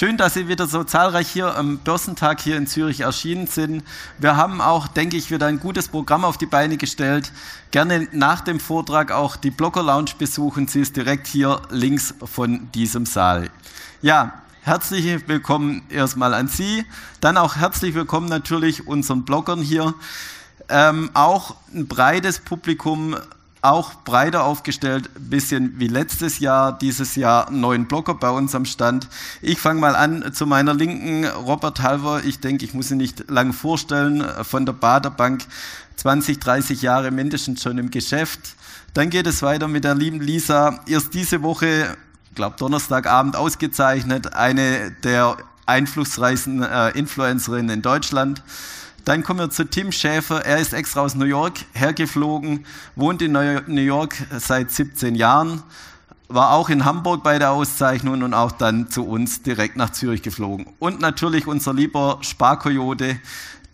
schön, dass Sie wieder so zahlreich hier am Börsentag hier in Zürich erschienen sind. Wir haben auch, denke ich, wieder ein gutes Programm auf die Beine gestellt. Gerne nach dem Vortrag auch die Blogger Lounge besuchen. Sie ist direkt hier links von diesem Saal. Ja, herzlich willkommen erstmal an Sie. Dann auch herzlich willkommen natürlich unseren Bloggern hier. Ähm, auch ein breites Publikum auch breiter aufgestellt, bisschen wie letztes Jahr, dieses Jahr neun Blocker bei uns am Stand. Ich fange mal an zu meiner Linken, Robert Halver, ich denke, ich muss ihn nicht lange vorstellen, von der Baderbank, 20, 30 Jahre mindestens schon im Geschäft. Dann geht es weiter mit der lieben Lisa, erst diese Woche, glaube Donnerstagabend ausgezeichnet, eine der einflussreichsten äh, Influencerinnen in Deutschland. Dann kommen wir zu Tim Schäfer. Er ist extra aus New York hergeflogen, wohnt in New York seit 17 Jahren, war auch in Hamburg bei der Auszeichnung und auch dann zu uns direkt nach Zürich geflogen. Und natürlich unser lieber Sparkoyote,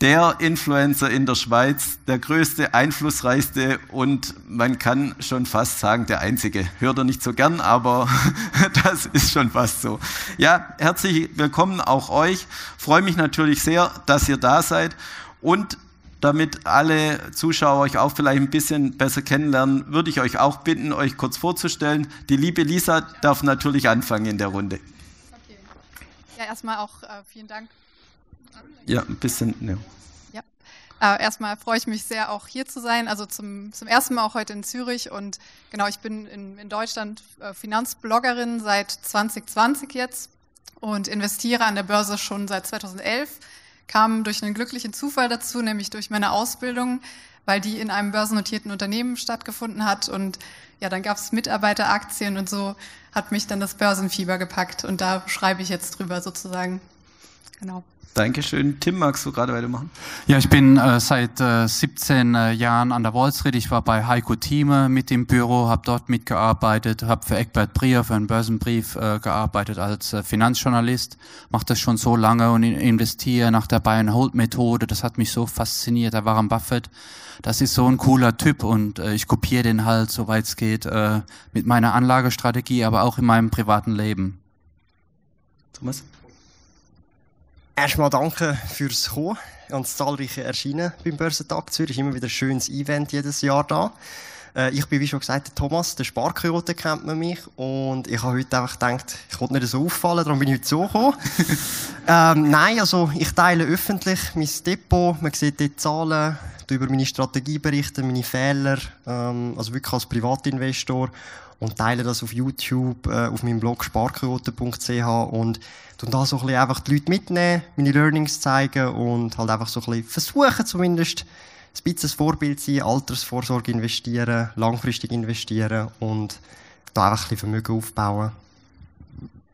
der Influencer in der Schweiz, der größte, einflussreichste und man kann schon fast sagen, der einzige. Hört er nicht so gern, aber das ist schon fast so. Ja, herzlich willkommen auch euch. Freue mich natürlich sehr, dass ihr da seid und damit alle Zuschauer euch auch vielleicht ein bisschen besser kennenlernen, würde ich euch auch bitten, euch kurz vorzustellen. Die liebe Lisa darf natürlich anfangen in der Runde. Okay. Ja, erstmal auch äh, vielen Dank ja, ein bisschen. Ja. ja. Äh, erstmal freue ich mich sehr, auch hier zu sein. Also zum, zum ersten Mal auch heute in Zürich. Und genau, ich bin in, in Deutschland äh, Finanzbloggerin seit 2020 jetzt und investiere an der Börse schon seit 2011. Kam durch einen glücklichen Zufall dazu, nämlich durch meine Ausbildung, weil die in einem börsennotierten Unternehmen stattgefunden hat. Und ja, dann gab es Mitarbeiteraktien und so hat mich dann das Börsenfieber gepackt. Und da schreibe ich jetzt drüber sozusagen. Genau. Dankeschön. Tim, magst du gerade weitermachen? Ja, ich bin äh, seit äh, 17 äh, Jahren an der Wall Street. Ich war bei Heiko Thieme mit im Büro, habe dort mitgearbeitet, habe für Eckbert Brier, für einen Börsenbrief äh, gearbeitet als äh, Finanzjournalist. Mache das schon so lange und investiere nach der Buy-and-Hold-Methode. Das hat mich so fasziniert. Der Warren Buffett, das ist so ein cooler Typ und äh, ich kopiere den halt, soweit es geht, äh, mit meiner Anlagestrategie, aber auch in meinem privaten Leben. Thomas? Erstmal danke fürs Kommen. Ganz zahlreiche Erscheinen beim Börsentag Zürich. Immer wieder ein schönes Event jedes Jahr da. Äh, ich bin, wie schon gesagt, der Thomas, der Sparkoyote kennt man mich. Und ich habe heute einfach gedacht, ich wollte nicht so auffallen, darum bin ich heute so gekommen. ähm, nein, also ich teile öffentlich mein Depot. Man sieht dort Zahlen, über meine Strategie berichten, meine Fehler, ähm, also wirklich als Privatinvestor und teile das auf YouTube, äh, auf meinem Blog sparquote.ch und und da so ein bisschen einfach die Leute mitnehmen, meine Learnings zeigen und halt einfach so ein bisschen versuchen zumindest ein bisschen ein Vorbild sein, Altersvorsorge investieren, langfristig investieren und da einfach ein bisschen Vermögen aufbauen.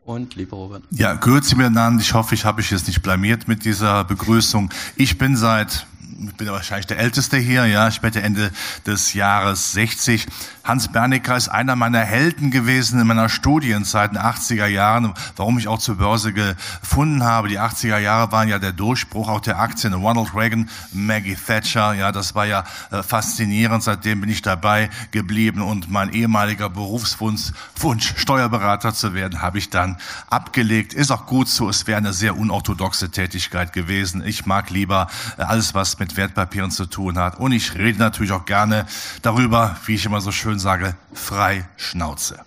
Und lieber Robert. Ja, grüezi miteinander. Ich hoffe, ich habe mich jetzt nicht blamiert mit dieser Begrüßung. Ich bin seit ich bin wahrscheinlich der Älteste hier, ja, werde Ende des Jahres 60. Hans Bernecker ist einer meiner Helden gewesen in meiner Studienzeit in den 80er Jahren, warum ich auch zur Börse gefunden habe. Die 80er Jahre waren ja der Durchbruch auch der Aktien. Ronald Reagan, Maggie Thatcher, ja, das war ja äh, faszinierend. Seitdem bin ich dabei geblieben und mein ehemaliger Berufswunsch, Wunsch, Steuerberater zu werden, habe ich dann abgelegt. Ist auch gut so. Es wäre eine sehr unorthodoxe Tätigkeit gewesen. Ich mag lieber äh, alles, was mit Wertpapieren zu tun hat. Und ich rede natürlich auch gerne darüber, wie ich immer so schön sage, frei Schnauze.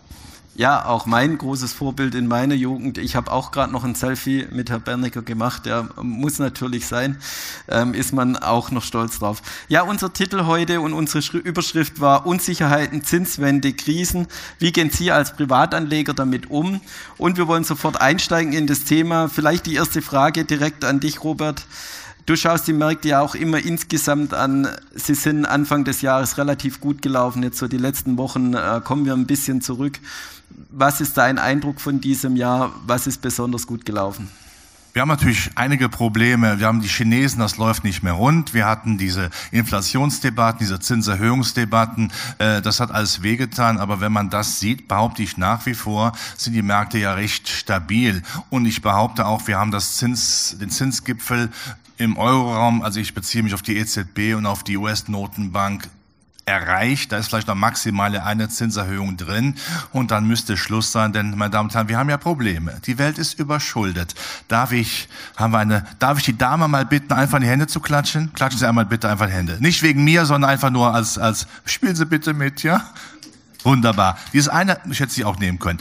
Ja, auch mein großes Vorbild in meiner Jugend. Ich habe auch gerade noch ein Selfie mit Herrn Bernecker gemacht. Der muss natürlich sein. Ähm, ist man auch noch stolz drauf. Ja, unser Titel heute und unsere Überschrift war Unsicherheiten, Zinswende, Krisen. Wie gehen Sie als Privatanleger damit um? Und wir wollen sofort einsteigen in das Thema. Vielleicht die erste Frage direkt an dich, Robert. Du schaust die Märkte ja auch immer insgesamt an. Sie sind Anfang des Jahres relativ gut gelaufen. Jetzt so die letzten Wochen äh, kommen wir ein bisschen zurück. Was ist dein Eindruck von diesem Jahr? Was ist besonders gut gelaufen? Wir haben natürlich einige Probleme. Wir haben die Chinesen, das läuft nicht mehr rund. Wir hatten diese Inflationsdebatten, diese Zinserhöhungsdebatten. Äh, das hat alles wehgetan. Aber wenn man das sieht, behaupte ich nach wie vor, sind die Märkte ja recht stabil. Und ich behaupte auch, wir haben das Zins, den Zinsgipfel im Euroraum, also ich beziehe mich auf die EZB und auf die US-Notenbank, erreicht. Da ist vielleicht noch maximale eine Zinserhöhung drin und dann müsste Schluss sein, denn meine Damen und Herren, wir haben ja Probleme. Die Welt ist überschuldet. Darf ich, haben wir eine, darf ich die Dame mal bitten, einfach in die Hände zu klatschen? Klatschen Sie einmal bitte einfach in die Hände. Nicht wegen mir, sondern einfach nur als, als, spielen Sie bitte mit, ja? Wunderbar. Dieses eine, ich hätte sie auch nehmen können.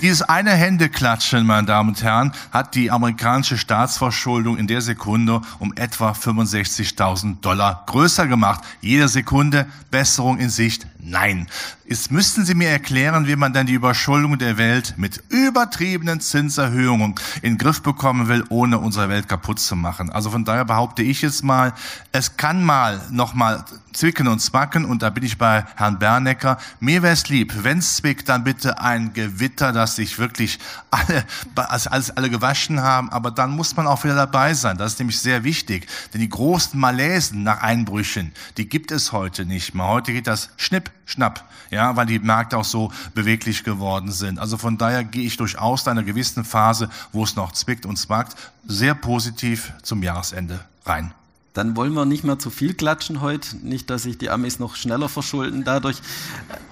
Dieses eine Händeklatschen, meine Damen und Herren, hat die amerikanische Staatsverschuldung in der Sekunde um etwa 65.000 Dollar größer gemacht. Jede Sekunde Besserung in Sicht? Nein. Jetzt müssten Sie mir erklären, wie man denn die Überschuldung der Welt mit übertriebenen Zinserhöhungen in den Griff bekommen will, ohne unsere Welt kaputt zu machen. Also von daher behaupte ich jetzt mal, es kann mal noch mal zwicken und zwacken und da bin ich bei Herrn Bernecker. Mir wäre es lieb, wenn es zwickt, dann bitte ein Gewitter, dass sich wirklich alle, also alles alle gewaschen haben, aber dann muss man auch wieder dabei sein. Das ist nämlich sehr wichtig, denn die großen Malaisen nach Einbrüchen, die gibt es heute nicht mehr. Heute geht das schnipp, schnapp, ja, weil die Märkte auch so beweglich geworden sind. Also von daher gehe ich durchaus in einer gewissen Phase, wo es noch zwickt und zwackt, sehr positiv zum Jahresende rein. Dann wollen wir nicht mehr zu viel klatschen heute, nicht, dass sich die Amis noch schneller verschulden dadurch.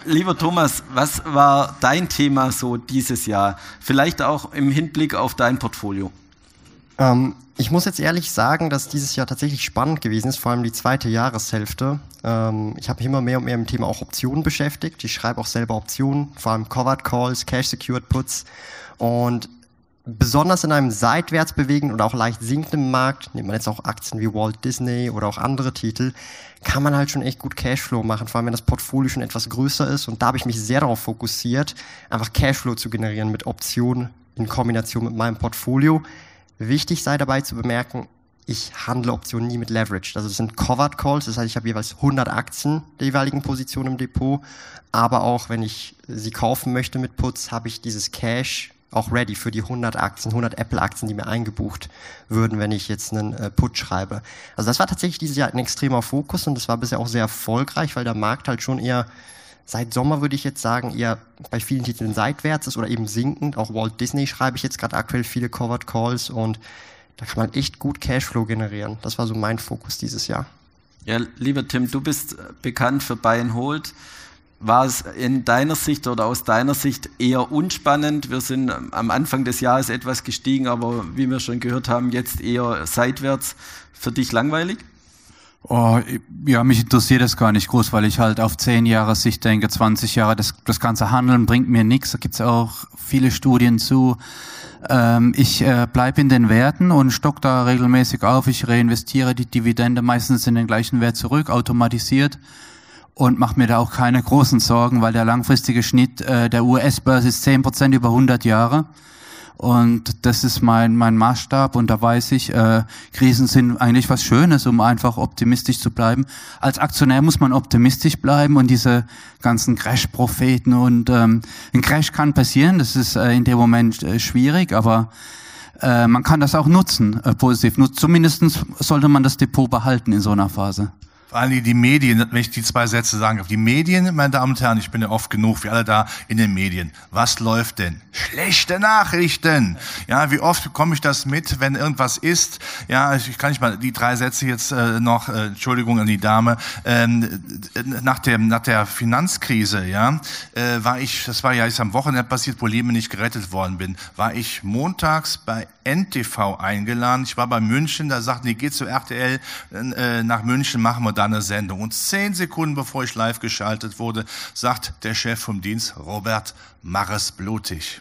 Lieber Thomas, was war dein Thema so dieses Jahr? Vielleicht auch im Hinblick auf dein Portfolio. Ähm, ich muss jetzt ehrlich sagen, dass dieses Jahr tatsächlich spannend gewesen ist, vor allem die zweite Jahreshälfte. Ähm, ich habe mich immer mehr und mehr mit dem Thema auch Optionen beschäftigt. Ich schreibe auch selber Optionen, vor allem Covered Calls, Cash Secured Puts. Und besonders in einem seitwärts bewegenden oder auch leicht sinkenden Markt, nimmt man jetzt auch Aktien wie Walt Disney oder auch andere Titel, kann man halt schon echt gut Cashflow machen, vor allem wenn das Portfolio schon etwas größer ist. Und da habe ich mich sehr darauf fokussiert, einfach Cashflow zu generieren mit Optionen in Kombination mit meinem Portfolio. Wichtig sei dabei zu bemerken, ich handle Optionen nie mit Leverage. Also das sind Covered Calls, das heißt, ich habe jeweils 100 Aktien der jeweiligen Position im Depot. Aber auch wenn ich sie kaufen möchte mit Puts, habe ich dieses Cash auch ready für die 100 Aktien, 100 Apple-Aktien, die mir eingebucht würden, wenn ich jetzt einen äh, Put schreibe. Also das war tatsächlich dieses Jahr ein extremer Fokus und das war bisher auch sehr erfolgreich, weil der Markt halt schon eher seit Sommer würde ich jetzt sagen, eher bei vielen Titeln seitwärts ist oder eben sinkend. Auch Walt Disney schreibe ich jetzt gerade aktuell viele Covered Calls und da kann man echt gut Cashflow generieren. Das war so mein Fokus dieses Jahr. Ja, lieber Tim, du bist bekannt für Buy and Hold war es in deiner Sicht oder aus deiner Sicht eher unspannend? Wir sind am Anfang des Jahres etwas gestiegen, aber wie wir schon gehört haben, jetzt eher seitwärts. Für dich langweilig? Oh, ja, mich interessiert das gar nicht groß, weil ich halt auf zehn Jahre Sicht denke, 20 Jahre, das, das ganze Handeln bringt mir nichts. Da gibt's auch viele Studien zu. Ähm, ich äh, bleibe in den Werten und stock da regelmäßig auf. Ich reinvestiere die Dividende meistens in den gleichen Wert zurück, automatisiert und mache mir da auch keine großen Sorgen, weil der langfristige Schnitt äh, der US-Börse ist 10% über 100 Jahre. Und das ist mein, mein Maßstab und da weiß ich, äh, Krisen sind eigentlich was Schönes, um einfach optimistisch zu bleiben. Als Aktionär muss man optimistisch bleiben und diese ganzen Crash-Propheten und ähm, ein Crash kann passieren, das ist äh, in dem Moment äh, schwierig, aber äh, man kann das auch nutzen, äh, positiv. Nur zumindest sollte man das Depot behalten in so einer Phase. Vor allem die Medien, wenn ich die zwei Sätze sagen darf. Die Medien, meine Damen und Herren, ich bin ja oft genug, wir alle da in den Medien. Was läuft denn? Schlechte Nachrichten. Ja, wie oft bekomme ich das mit, wenn irgendwas ist? Ja, ich kann nicht mal die drei Sätze jetzt äh, noch, äh, Entschuldigung an die Dame, ähm, nach, dem, nach der Finanzkrise, ja, äh, war ich, das war ja jetzt am Wochenende passiert, wo Leben nicht gerettet worden bin, war ich montags bei NTV eingeladen. Ich war bei München, da sagten die, geh zu RTL äh, nach München, machen wir da eine Sendung. Und zehn Sekunden bevor ich live geschaltet wurde, sagt der Chef vom Dienst, Robert, mach es blutig.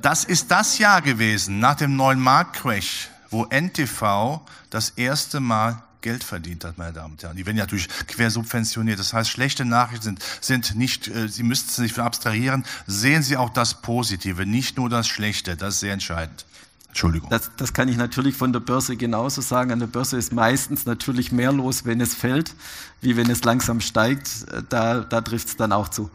Das ist das Jahr gewesen, nach dem neuen Marktcrash, wo NTV das erste Mal Geld verdient hat, meine Damen und Herren. Die werden ja natürlich quersubventioniert. Das heißt, schlechte Nachrichten sind, sind nicht, äh, Sie müssten sich von abstrahieren. Sehen Sie auch das Positive, nicht nur das Schlechte. Das ist sehr entscheidend. Entschuldigung. Das, das kann ich natürlich von der Börse genauso sagen. An der Börse ist meistens natürlich mehr los, wenn es fällt, wie wenn es langsam steigt. Da, da trifft es dann auch zu.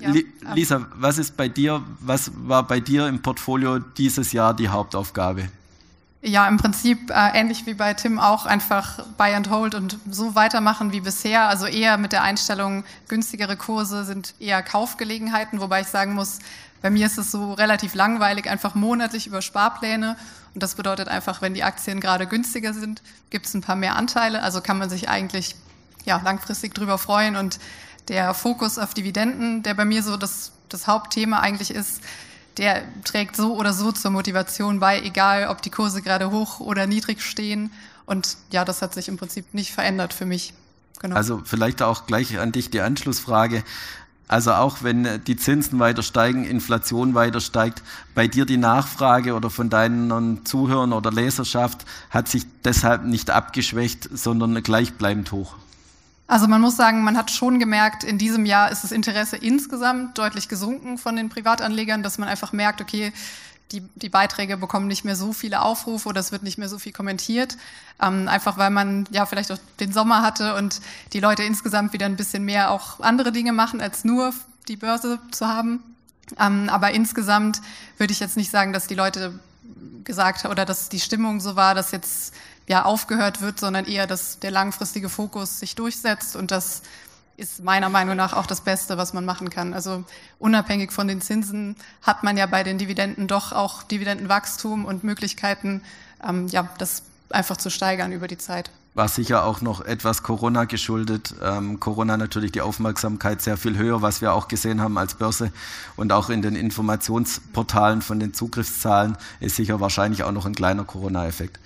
Ja, Lisa, was ist bei dir, was war bei dir im Portfolio dieses Jahr die Hauptaufgabe? Ja, im Prinzip äh, ähnlich wie bei Tim auch einfach Buy and Hold und so weitermachen wie bisher. Also eher mit der Einstellung, günstigere Kurse sind eher Kaufgelegenheiten, wobei ich sagen muss, bei mir ist es so relativ langweilig, einfach monatlich über Sparpläne. Und das bedeutet einfach, wenn die Aktien gerade günstiger sind, gibt es ein paar mehr Anteile. Also kann man sich eigentlich ja, langfristig drüber freuen. Und der Fokus auf Dividenden, der bei mir so das, das Hauptthema eigentlich ist, der trägt so oder so zur Motivation bei, egal ob die Kurse gerade hoch oder niedrig stehen. Und ja, das hat sich im Prinzip nicht verändert für mich. Genau. Also vielleicht auch gleich an dich die Anschlussfrage. Also auch wenn die Zinsen weiter steigen, Inflation weiter steigt, bei dir die Nachfrage oder von deinen Zuhörern oder Leserschaft hat sich deshalb nicht abgeschwächt, sondern gleichbleibend hoch. Also man muss sagen, man hat schon gemerkt, in diesem Jahr ist das Interesse insgesamt deutlich gesunken von den Privatanlegern, dass man einfach merkt, okay, die, die Beiträge bekommen nicht mehr so viele Aufrufe oder es wird nicht mehr so viel kommentiert. Ähm, einfach weil man ja vielleicht auch den Sommer hatte und die Leute insgesamt wieder ein bisschen mehr auch andere Dinge machen, als nur die Börse zu haben. Ähm, aber insgesamt würde ich jetzt nicht sagen, dass die Leute gesagt oder dass die Stimmung so war, dass jetzt ja aufgehört wird, sondern eher, dass der langfristige Fokus sich durchsetzt und das ist meiner Meinung nach auch das Beste, was man machen kann. Also unabhängig von den Zinsen hat man ja bei den Dividenden doch auch Dividendenwachstum und Möglichkeiten, ähm, ja, das einfach zu steigern über die Zeit. War sicher auch noch etwas Corona geschuldet. Ähm, Corona natürlich die Aufmerksamkeit sehr viel höher, was wir auch gesehen haben als Börse und auch in den Informationsportalen von den Zugriffszahlen ist sicher wahrscheinlich auch noch ein kleiner Corona-Effekt.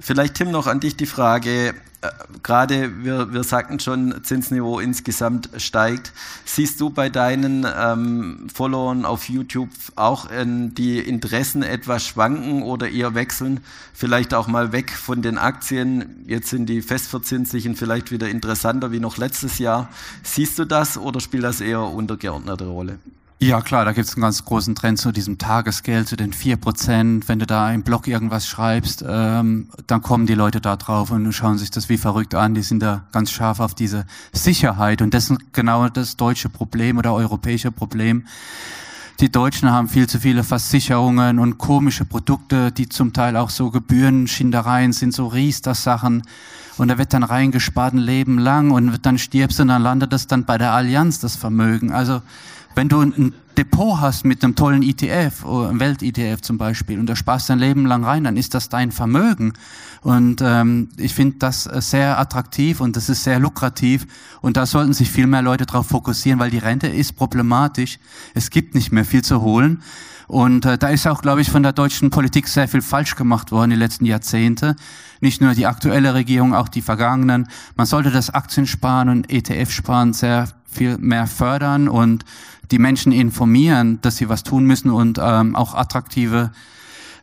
Vielleicht, Tim, noch an dich die Frage. Äh, gerade, wir, wir sagten schon, Zinsniveau insgesamt steigt. Siehst du bei deinen ähm, Followern auf YouTube auch äh, die Interessen etwas schwanken oder eher wechseln? Vielleicht auch mal weg von den Aktien. Jetzt sind die festverzinslichen vielleicht wieder interessanter wie noch letztes Jahr. Siehst du das oder spielt das eher untergeordnete Rolle? Ja, klar, da gibt es einen ganz großen Trend zu diesem Tagesgeld, zu den vier Prozent. Wenn du da im Blog irgendwas schreibst, ähm, dann kommen die Leute da drauf und schauen sich das wie verrückt an. Die sind da ganz scharf auf diese Sicherheit. Und das ist genau das deutsche Problem oder europäische Problem. Die Deutschen haben viel zu viele Versicherungen und komische Produkte, die zum Teil auch so Gebührenschindereien sind, so Riester-Sachen. Und da wird dann reingespart ein Leben lang und dann stirbst du und dann landet das dann bei der Allianz, das Vermögen. Also wenn du ein Depot hast mit einem tollen ETF, einem Welt-ETF zum Beispiel, und da sparst dein Leben lang rein, dann ist das dein Vermögen. Und ähm, ich finde das äh, sehr attraktiv und das ist sehr lukrativ. Und da sollten sich viel mehr Leute darauf fokussieren, weil die Rente ist problematisch. Es gibt nicht mehr viel zu holen. Und äh, da ist auch, glaube ich, von der deutschen Politik sehr viel falsch gemacht worden die letzten Jahrzehnte. Nicht nur die aktuelle Regierung, auch die vergangenen. Man sollte das Aktiensparen und ETF-Sparen sehr viel mehr fördern und die Menschen informieren, dass sie was tun müssen und ähm, auch attraktive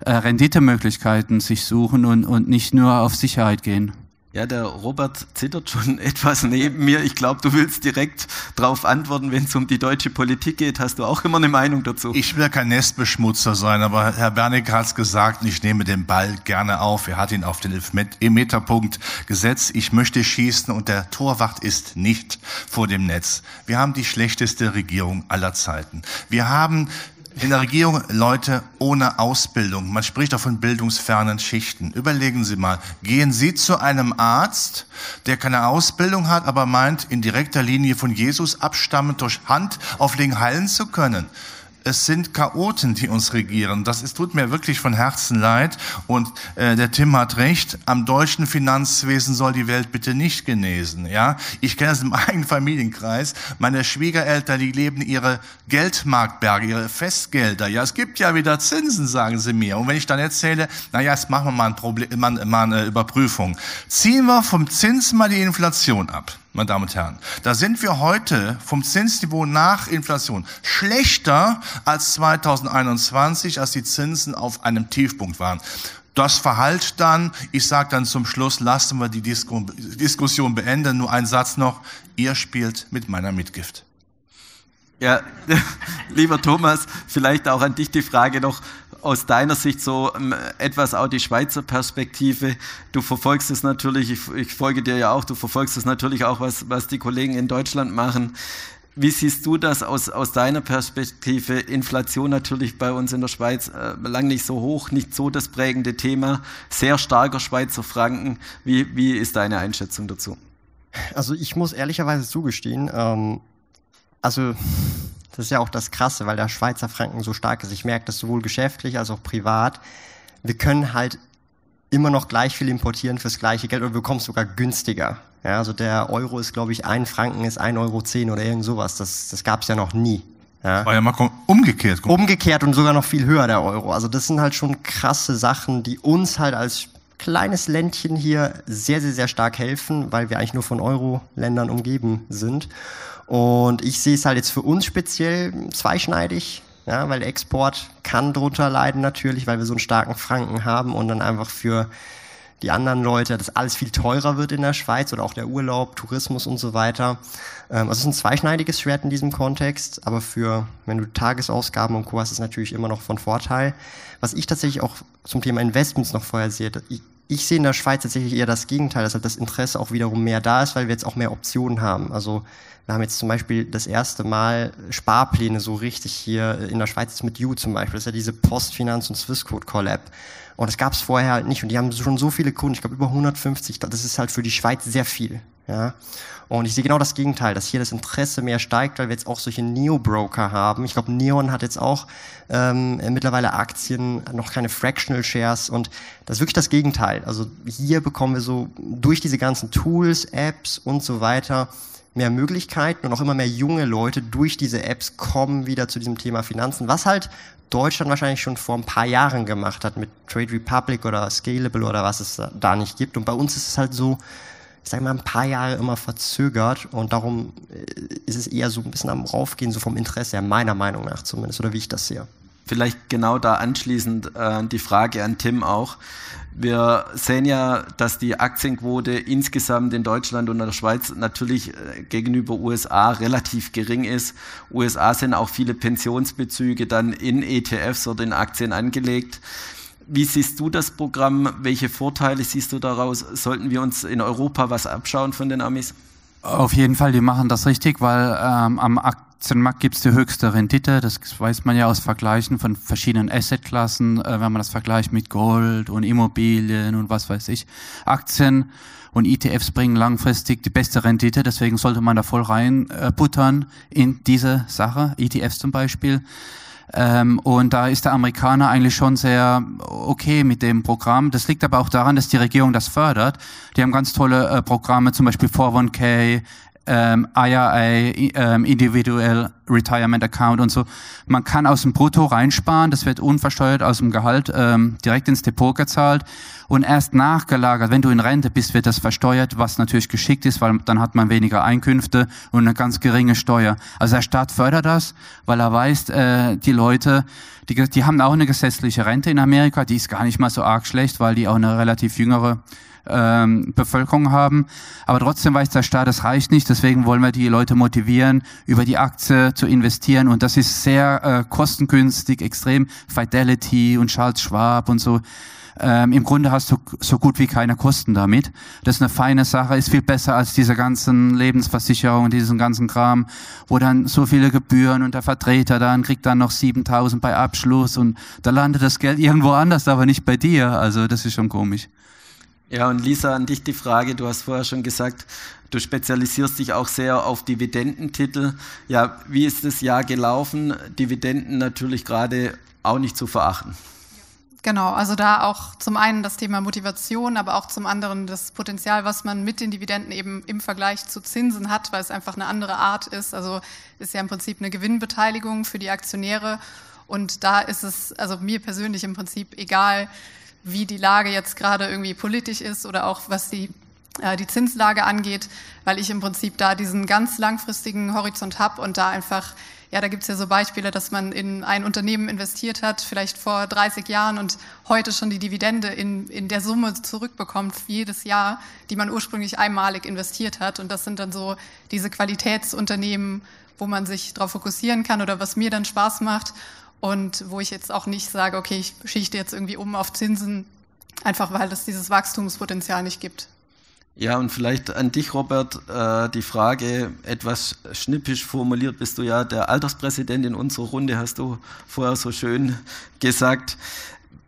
äh, Renditemöglichkeiten sich suchen und, und nicht nur auf Sicherheit gehen. Ja, der Robert zittert schon etwas neben mir. Ich glaube, du willst direkt darauf antworten, wenn es um die deutsche Politik geht. Hast du auch immer eine Meinung dazu? Ich will kein Nestbeschmutzer sein, aber Herr Bernick hat es gesagt, ich nehme den Ball gerne auf. Er hat ihn auf den Elfmeterpunkt gesetzt. Ich möchte schießen und der Torwart ist nicht vor dem Netz. Wir haben die schlechteste Regierung aller Zeiten. Wir haben in der Regierung Leute ohne Ausbildung. Man spricht auch von bildungsfernen Schichten. Überlegen Sie mal, gehen Sie zu einem Arzt, der keine Ausbildung hat, aber meint, in direkter Linie von Jesus abstammend durch Hand auflegen heilen zu können es sind Chaoten, die uns regieren. Das ist, tut mir wirklich von Herzen leid. Und äh, der Tim hat recht. Am deutschen Finanzwesen soll die Welt bitte nicht genesen. Ja, ich kenne es im eigenen Familienkreis. Meine Schwiegereltern, die leben ihre Geldmarktberge, ihre Festgelder. Ja, es gibt ja wieder Zinsen, sagen sie mir. Und wenn ich dann erzähle, na ja, jetzt machen wir mal, ein Problem, mal, mal eine Überprüfung. Ziehen wir vom Zins mal die Inflation ab meine Damen und Herren. Da sind wir heute vom Zinsniveau nach Inflation schlechter als 2021, als die Zinsen auf einem Tiefpunkt waren. Das Verhalt dann, ich sage dann zum Schluss, lassen wir die Disku Diskussion beenden. Nur ein Satz noch, ihr spielt mit meiner Mitgift. Ja, lieber Thomas, vielleicht auch an dich die Frage noch, aus deiner Sicht so ähm, etwas auch die Schweizer Perspektive. Du verfolgst es natürlich, ich, ich folge dir ja auch, du verfolgst es natürlich auch, was, was die Kollegen in Deutschland machen. Wie siehst du das aus, aus deiner Perspektive? Inflation natürlich bei uns in der Schweiz äh, lang nicht so hoch, nicht so das prägende Thema, sehr starker Schweizer Franken. Wie, wie ist deine Einschätzung dazu? Also ich muss ehrlicherweise zugestehen, ähm, also das ist ja auch das Krasse, weil der Schweizer Franken so stark ist. Ich merke das sowohl geschäftlich als auch privat. Wir können halt immer noch gleich viel importieren fürs gleiche Geld oder wir bekommen es sogar günstiger. Ja, also der Euro ist, glaube ich, ein Franken ist ein Euro zehn oder irgend sowas. Das, das gab es ja noch nie. Ja. War ja mal umgekehrt. Umgekehrt und sogar noch viel höher der Euro. Also das sind halt schon krasse Sachen, die uns halt als kleines Ländchen hier sehr, sehr, sehr stark helfen, weil wir eigentlich nur von Euro-Ländern umgeben sind. Und ich sehe es halt jetzt für uns speziell zweischneidig, ja, weil Export kann drunter leiden natürlich, weil wir so einen starken Franken haben und dann einfach für die anderen Leute, dass alles viel teurer wird in der Schweiz oder auch der Urlaub, Tourismus und so weiter. Ähm, also es ist ein zweischneidiges Schwert in diesem Kontext, aber für, wenn du Tagesausgaben und Co. hast, ist es natürlich immer noch von Vorteil. Was ich tatsächlich auch zum Thema Investments noch vorher sehe, ich, sehe in der Schweiz tatsächlich eher das Gegenteil, dass halt das Interesse auch wiederum mehr da ist, weil wir jetzt auch mehr Optionen haben. Also wir haben jetzt zum Beispiel das erste Mal Sparpläne so richtig hier in der Schweiz mit You zum Beispiel. Das ist ja diese Postfinanz und Swissquote Collab. Und das gab es vorher halt nicht. Und die haben schon so viele Kunden, ich glaube über 150. Das ist halt für die Schweiz sehr viel. Ja. Und ich sehe genau das Gegenteil, dass hier das Interesse mehr steigt, weil wir jetzt auch solche Neo-Broker haben. Ich glaube, Neon hat jetzt auch ähm, mittlerweile Aktien, noch keine Fractional Shares und das ist wirklich das Gegenteil. Also hier bekommen wir so durch diese ganzen Tools, Apps und so weiter mehr Möglichkeiten und auch immer mehr junge Leute durch diese Apps kommen wieder zu diesem Thema Finanzen, was halt Deutschland wahrscheinlich schon vor ein paar Jahren gemacht hat mit Trade Republic oder Scalable oder was es da nicht gibt. Und bei uns ist es halt so, ich sage mal, ein paar Jahre immer verzögert und darum äh, ist es eher so ein bisschen am Raufgehen, so vom Interesse her, meiner Meinung nach zumindest, oder wie ich das sehe. Vielleicht genau da anschließend äh, die Frage an Tim auch. Wir sehen ja, dass die Aktienquote insgesamt in Deutschland und in der Schweiz natürlich äh, gegenüber USA relativ gering ist. USA sind auch viele Pensionsbezüge dann in ETFs oder in Aktien angelegt. Wie siehst du das Programm? Welche Vorteile siehst du daraus? Sollten wir uns in Europa was abschauen von den Amis? Auf jeden Fall, die machen das richtig, weil ähm, am Aktienmarkt gibt es die höchste Rendite. Das weiß man ja aus Vergleichen von verschiedenen Assetklassen, äh, wenn man das vergleicht mit Gold und Immobilien und was weiß ich. Aktien und ETFs bringen langfristig die beste Rendite, deswegen sollte man da voll reinbuttern äh, in diese Sache, ETFs zum Beispiel. Ähm, und da ist der Amerikaner eigentlich schon sehr okay mit dem Programm. Das liegt aber auch daran, dass die Regierung das fördert. Die haben ganz tolle äh, Programme, zum Beispiel 401k, ähm, IRA, ähm, Individual Retirement Account und so. Man kann aus dem Brutto reinsparen, das wird unversteuert aus dem Gehalt ähm, direkt ins Depot gezahlt und erst nachgelagert, wenn du in Rente bist, wird das versteuert, was natürlich geschickt ist, weil dann hat man weniger Einkünfte und eine ganz geringe Steuer. Also der Staat fördert das, weil er weiß, äh, die Leute, die, die haben auch eine gesetzliche Rente in Amerika, die ist gar nicht mal so arg schlecht, weil die auch eine relativ jüngere ähm, Bevölkerung haben. Aber trotzdem weiß der Staat, das reicht nicht. Deswegen wollen wir die Leute motivieren, über die Aktie zu investieren. Und das ist sehr äh, kostengünstig, extrem. Fidelity und Charles Schwab und so. Ähm, Im Grunde hast du so gut wie keine Kosten damit. Das ist eine feine Sache, ist viel besser als diese ganzen Lebensversicherungen, diesen ganzen Kram, wo dann so viele Gebühren und der Vertreter dann kriegt dann noch 7000 bei Abschluss und da landet das Geld irgendwo anders, aber nicht bei dir. Also das ist schon komisch. Ja, und Lisa, an dich die Frage, du hast vorher schon gesagt, du spezialisierst dich auch sehr auf Dividendentitel. Ja, wie ist das Jahr gelaufen? Dividenden natürlich gerade auch nicht zu verachten. Genau, also da auch zum einen das Thema Motivation, aber auch zum anderen das Potenzial, was man mit den Dividenden eben im Vergleich zu Zinsen hat, weil es einfach eine andere Art ist. Also ist ja im Prinzip eine Gewinnbeteiligung für die Aktionäre. Und da ist es, also mir persönlich im Prinzip egal, wie die Lage jetzt gerade irgendwie politisch ist oder auch was die, äh, die Zinslage angeht, weil ich im Prinzip da diesen ganz langfristigen Horizont habe und da einfach, ja, da gibt's ja so Beispiele, dass man in ein Unternehmen investiert hat, vielleicht vor 30 Jahren und heute schon die Dividende in, in der Summe zurückbekommt, jedes Jahr, die man ursprünglich einmalig investiert hat. Und das sind dann so diese Qualitätsunternehmen, wo man sich darauf fokussieren kann oder was mir dann Spaß macht und wo ich jetzt auch nicht sage, okay, ich schichte jetzt irgendwie um auf Zinsen, einfach weil es dieses Wachstumspotenzial nicht gibt. Ja, und vielleicht an dich, Robert, äh, die Frage etwas schnippisch formuliert. Bist du ja der Alterspräsident in unserer Runde, hast du vorher so schön gesagt.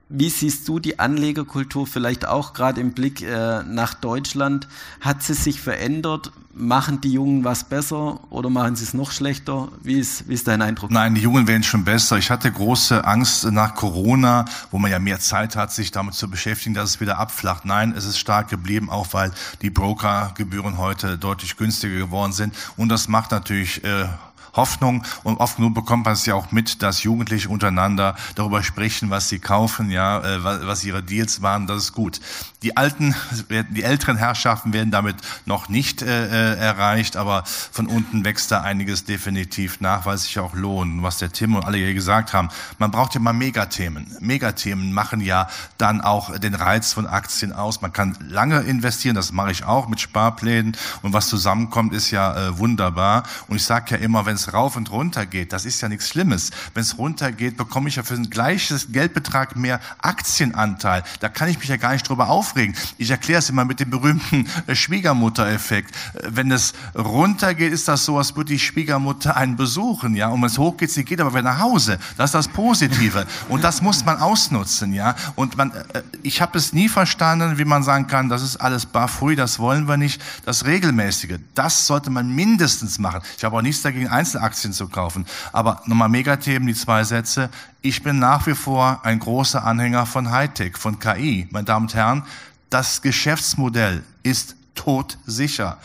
Wie siehst du die Anlegerkultur vielleicht auch gerade im Blick äh, nach Deutschland? Hat sie sich verändert? Machen die Jungen was besser oder machen sie es noch schlechter? Wie ist, wie ist dein Eindruck? Nein, die Jungen werden schon besser. Ich hatte große Angst nach Corona, wo man ja mehr Zeit hat, sich damit zu beschäftigen, dass es wieder abflacht. Nein, es ist stark geblieben, auch weil die Brokergebühren heute deutlich günstiger geworden sind. Und das macht natürlich äh, Hoffnung und oft genug bekommt man es ja auch mit, dass Jugendliche untereinander darüber sprechen, was sie kaufen, ja, äh, was ihre Deals waren, das ist gut. Die alten, die älteren Herrschaften werden damit noch nicht äh, äh, erreicht, aber von unten wächst da einiges definitiv nach, weil es sich auch lohnt. Was der Tim und alle hier gesagt haben, man braucht ja mal Megathemen. Megathemen machen ja dann auch den Reiz von Aktien aus. Man kann lange investieren, das mache ich auch mit Sparplänen und was zusammenkommt, ist ja äh, wunderbar. Und ich sage ja immer, wenn es rauf und runter geht, das ist ja nichts Schlimmes. Wenn es runter geht, bekomme ich ja für ein gleiches Geldbetrag mehr Aktienanteil. Da kann ich mich ja gar nicht drüber aufregen. Ich erkläre es immer mit dem berühmten äh, Schwiegermutter-Effekt. Äh, wenn es runter geht, ist das so, als würde die Schwiegermutter einen besuchen, ja. Und wenn es hoch geht, sie geht aber wieder nach Hause. Das ist das Positive. Und das muss man ausnutzen, ja. Und man, äh, ich habe es nie verstanden, wie man sagen kann, das ist alles barfui, das wollen wir nicht. Das Regelmäßige, das sollte man mindestens machen. Ich habe auch nichts dagegen, Einzel Einzelaktien zu kaufen. Aber nochmal Megathemen, die zwei Sätze. Ich bin nach wie vor ein großer Anhänger von Hightech, von KI. Meine Damen und Herren, das Geschäftsmodell ist todsicher.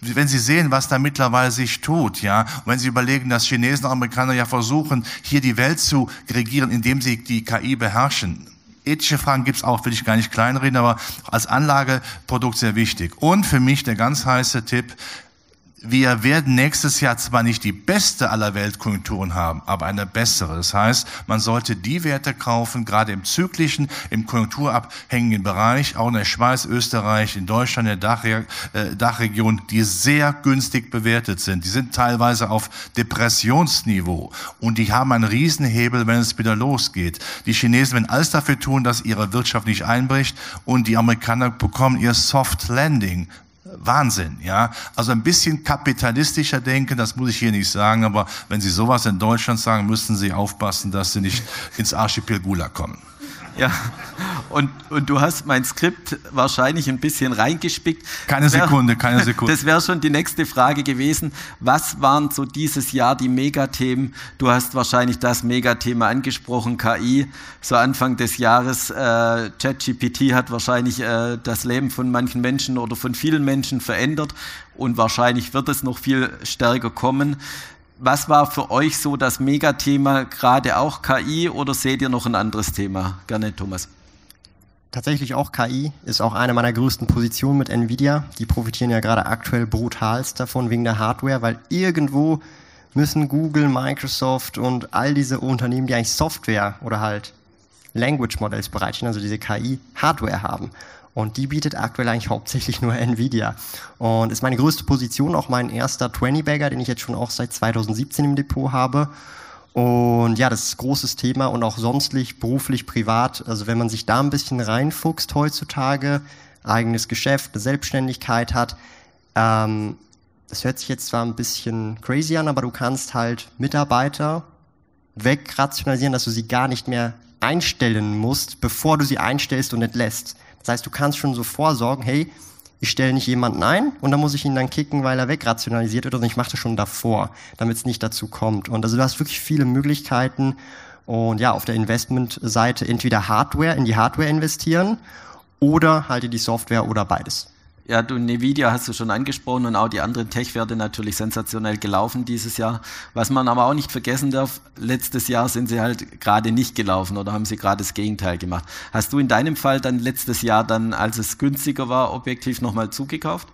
Wenn Sie sehen, was da mittlerweile sich tut, ja, und wenn Sie überlegen, dass Chinesen und Amerikaner ja versuchen, hier die Welt zu regieren, indem sie die KI beherrschen, ethische Fragen gibt's auch, will ich gar nicht kleinreden, aber als Anlageprodukt sehr wichtig. Und für mich der ganz heiße Tipp, wir werden nächstes Jahr zwar nicht die beste aller Weltkonjunkturen haben, aber eine bessere. Das heißt, man sollte die Werte kaufen, gerade im zyklischen, im konjunkturabhängigen Bereich, auch in der Schweiz, Österreich, in Deutschland, in der Dach, äh, Dachregion, die sehr günstig bewertet sind. Die sind teilweise auf Depressionsniveau und die haben einen Riesenhebel, wenn es wieder losgeht. Die Chinesen werden alles dafür tun, dass ihre Wirtschaft nicht einbricht und die Amerikaner bekommen ihr Soft Landing. Wahnsinn, ja. Also ein bisschen kapitalistischer denken, das muss ich hier nicht sagen, aber wenn Sie sowas in Deutschland sagen, müssen Sie aufpassen, dass Sie nicht ins Archipel Gula kommen. Ja, und, und du hast mein Skript wahrscheinlich ein bisschen reingespickt. Keine wär, Sekunde, keine Sekunde. Das wäre schon die nächste Frage gewesen. Was waren so dieses Jahr die Megathemen? Du hast wahrscheinlich das Megathema angesprochen, KI. So Anfang des Jahres, äh, ChatGPT hat wahrscheinlich äh, das Leben von manchen Menschen oder von vielen Menschen verändert und wahrscheinlich wird es noch viel stärker kommen. Was war für euch so das Megathema, gerade auch KI oder seht ihr noch ein anderes Thema? Gerne, Thomas. Tatsächlich auch KI ist auch eine meiner größten Positionen mit Nvidia. Die profitieren ja gerade aktuell brutalst davon wegen der Hardware, weil irgendwo müssen Google, Microsoft und all diese Unternehmen, die eigentlich Software oder halt Language Models bereitstellen, also diese KI Hardware haben. Und die bietet aktuell eigentlich hauptsächlich nur Nvidia. Und ist meine größte Position, auch mein erster 20-Bagger, den ich jetzt schon auch seit 2017 im Depot habe. Und ja, das ist ein großes Thema und auch sonstlich, beruflich, privat. Also wenn man sich da ein bisschen reinfuchst heutzutage, eigenes Geschäft, eine Selbstständigkeit hat, ähm, das hört sich jetzt zwar ein bisschen crazy an, aber du kannst halt Mitarbeiter wegrationalisieren, dass du sie gar nicht mehr einstellen musst, bevor du sie einstellst und entlässt. Das heißt, du kannst schon so vorsorgen, hey, ich stelle nicht jemanden ein und dann muss ich ihn dann kicken, weil er wegrationalisiert wird und ich mache das schon davor, damit es nicht dazu kommt. Und also du hast wirklich viele Möglichkeiten und ja, auf der Investmentseite entweder Hardware, in die Hardware investieren oder halt in die Software oder beides. Ja, du, Nvidia hast du schon angesprochen und auch die anderen Tech-Werte natürlich sensationell gelaufen dieses Jahr. Was man aber auch nicht vergessen darf, letztes Jahr sind sie halt gerade nicht gelaufen oder haben sie gerade das Gegenteil gemacht. Hast du in deinem Fall dann letztes Jahr dann, als es günstiger war, objektiv nochmal zugekauft?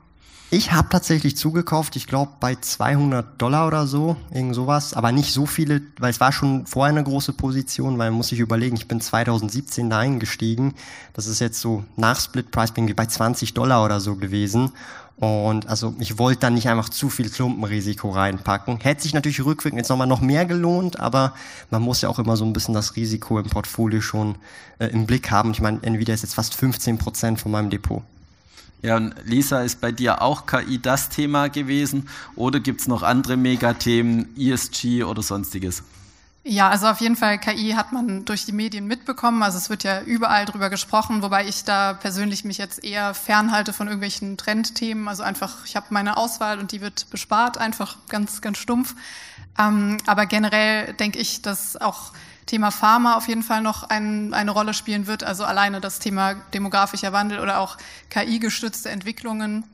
Ich habe tatsächlich zugekauft, ich glaube bei 200 Dollar oder so, irgend sowas, aber nicht so viele, weil es war schon vorher eine große Position, weil man muss sich überlegen, ich bin 2017 da eingestiegen, das ist jetzt so nach Split Price bin ich bei 20 Dollar oder so gewesen und also ich wollte dann nicht einfach zu viel Klumpenrisiko reinpacken. Hätte sich natürlich rückwirkend jetzt nochmal noch mehr gelohnt, aber man muss ja auch immer so ein bisschen das Risiko im Portfolio schon äh, im Blick haben. Ich meine, Nvidia ist jetzt fast 15 Prozent von meinem Depot. Ja, und Lisa, ist bei dir auch KI das Thema gewesen oder gibt es noch andere Megathemen, ESG oder sonstiges? Ja, also auf jeden Fall KI hat man durch die Medien mitbekommen. Also es wird ja überall drüber gesprochen, wobei ich da persönlich mich jetzt eher fernhalte von irgendwelchen Trendthemen. Also einfach, ich habe meine Auswahl und die wird bespart, einfach ganz, ganz stumpf. Ähm, aber generell denke ich, dass auch Thema Pharma auf jeden Fall noch ein, eine Rolle spielen wird. Also alleine das Thema demografischer Wandel oder auch KI-gestützte Entwicklungen.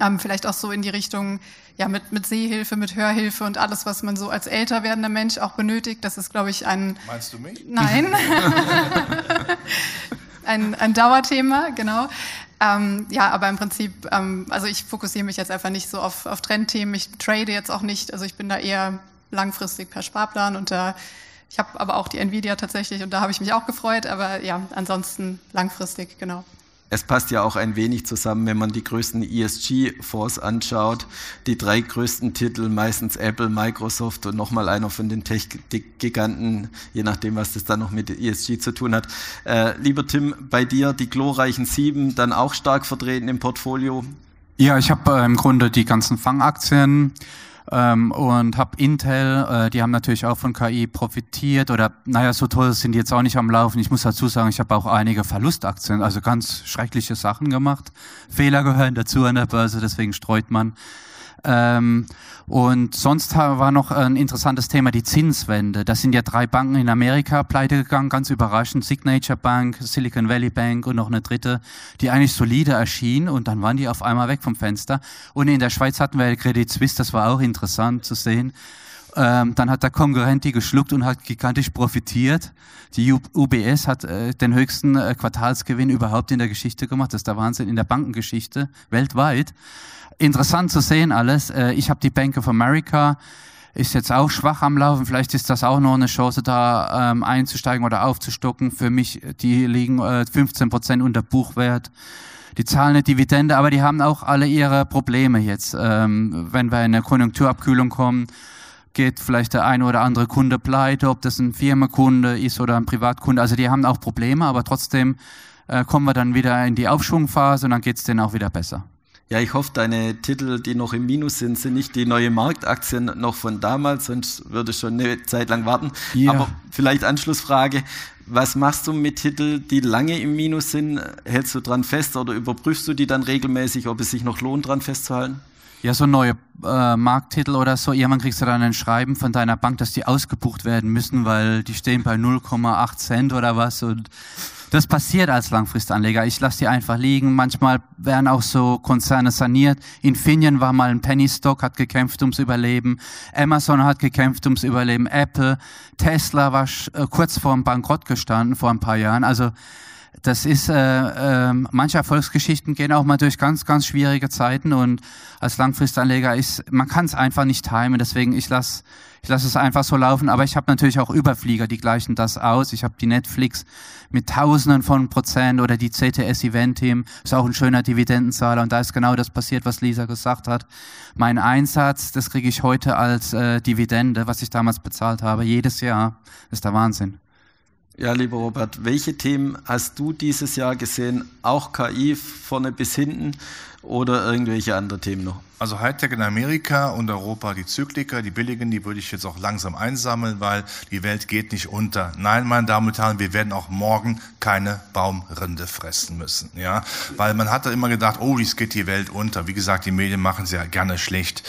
Ähm, vielleicht auch so in die Richtung, ja, mit, mit Sehhilfe, mit Hörhilfe und alles, was man so als älter werdender Mensch auch benötigt. Das ist, glaube ich, ein. Meinst du mich? Nein. ein, ein Dauerthema, genau. Ähm, ja, aber im Prinzip, ähm, also ich fokussiere mich jetzt einfach nicht so auf, auf Trendthemen. Ich trade jetzt auch nicht. Also ich bin da eher langfristig per Sparplan und da ich habe aber auch die Nvidia tatsächlich und da habe ich mich auch gefreut, aber ja, ansonsten langfristig, genau. Es passt ja auch ein wenig zusammen, wenn man die größten ESG-Fonds anschaut. Die drei größten Titel, meistens Apple, Microsoft und nochmal einer von den Tech-Giganten, je nachdem, was das dann noch mit ESG zu tun hat. Äh, lieber Tim, bei dir die glorreichen sieben dann auch stark vertreten im Portfolio? Ja, ich habe äh, im Grunde die ganzen Fangaktien ähm, und habe Intel, äh, die haben natürlich auch von KI profitiert oder naja, so toll sind die jetzt auch nicht am Laufen. Ich muss dazu sagen, ich habe auch einige Verlustaktien, also ganz schreckliche Sachen gemacht. Fehler gehören dazu an der Börse, deswegen streut man. Ähm, und sonst war noch ein interessantes Thema die Zinswende. Das sind ja drei Banken in Amerika pleite gegangen, ganz überraschend. Signature Bank, Silicon Valley Bank und noch eine dritte, die eigentlich solide erschien und dann waren die auf einmal weg vom Fenster. Und in der Schweiz hatten wir Credit Suisse, das war auch interessant zu sehen. Ähm, dann hat der Konkurrent die geschluckt und hat gigantisch profitiert. Die UBS hat äh, den höchsten äh, Quartalsgewinn überhaupt in der Geschichte gemacht. Das ist der Wahnsinn in der Bankengeschichte weltweit interessant zu sehen alles. Äh, ich habe die Bank of America, ist jetzt auch schwach am Laufen. Vielleicht ist das auch noch eine Chance, da ähm, einzusteigen oder aufzustocken. Für mich, die liegen äh, 15 Prozent unter Buchwert. Die zahlen eine Dividende, aber die haben auch alle ihre Probleme jetzt. Ähm, wenn wir in eine Konjunkturabkühlung kommen, geht vielleicht der eine oder andere Kunde pleite, ob das ein Firmenkunde ist oder ein Privatkunde. Also die haben auch Probleme, aber trotzdem äh, kommen wir dann wieder in die Aufschwungphase und dann geht's denen auch wieder besser. Ja, ich hoffe, deine Titel, die noch im Minus sind, sind nicht die neue Marktaktien noch von damals, sonst würde ich schon eine Zeit lang warten. Ja. Aber vielleicht Anschlussfrage. Was machst du mit Titeln, die lange im Minus sind? Hältst du dran fest oder überprüfst du die dann regelmäßig, ob es sich noch lohnt, dran festzuhalten? Ja, so neue äh, Markttitel oder so. Irgendwann kriegst du dann ein Schreiben von deiner Bank, dass die ausgebucht werden müssen, weil die stehen bei 0,8 Cent oder was und das passiert als Langfristanleger. Ich lasse die einfach liegen. Manchmal werden auch so Konzerne saniert. Infineon war mal ein Penny Stock, hat gekämpft ums Überleben. Amazon hat gekämpft ums Überleben. Apple, Tesla war äh, kurz vor dem Bankrott gestanden vor ein paar Jahren. Also das ist, äh, äh, manche Erfolgsgeschichten gehen auch mal durch ganz, ganz schwierige Zeiten und als Langfristanleger ist, man kann es einfach nicht timen. Deswegen ich lasse ich lasse es einfach so laufen. Aber ich habe natürlich auch Überflieger, die gleichen das aus. Ich habe die Netflix mit Tausenden von Prozent oder die CTS Event Team ist auch ein schöner Dividendenzahler und da ist genau das passiert, was Lisa gesagt hat. Mein Einsatz, das kriege ich heute als äh, Dividende, was ich damals bezahlt habe, jedes Jahr. Ist der Wahnsinn. Ja, lieber Robert, welche Themen hast du dieses Jahr gesehen? Auch KI vorne bis hinten oder irgendwelche andere Themen noch? Also Hightech in Amerika und Europa, die Zykliker, die billigen, die würde ich jetzt auch langsam einsammeln, weil die Welt geht nicht unter. Nein, meine Damen und Herren, wir werden auch morgen keine Baumrinde fressen müssen, ja, weil man hat da immer gedacht, oh, es geht die Welt unter. Wie gesagt, die Medien machen es ja gerne schlecht.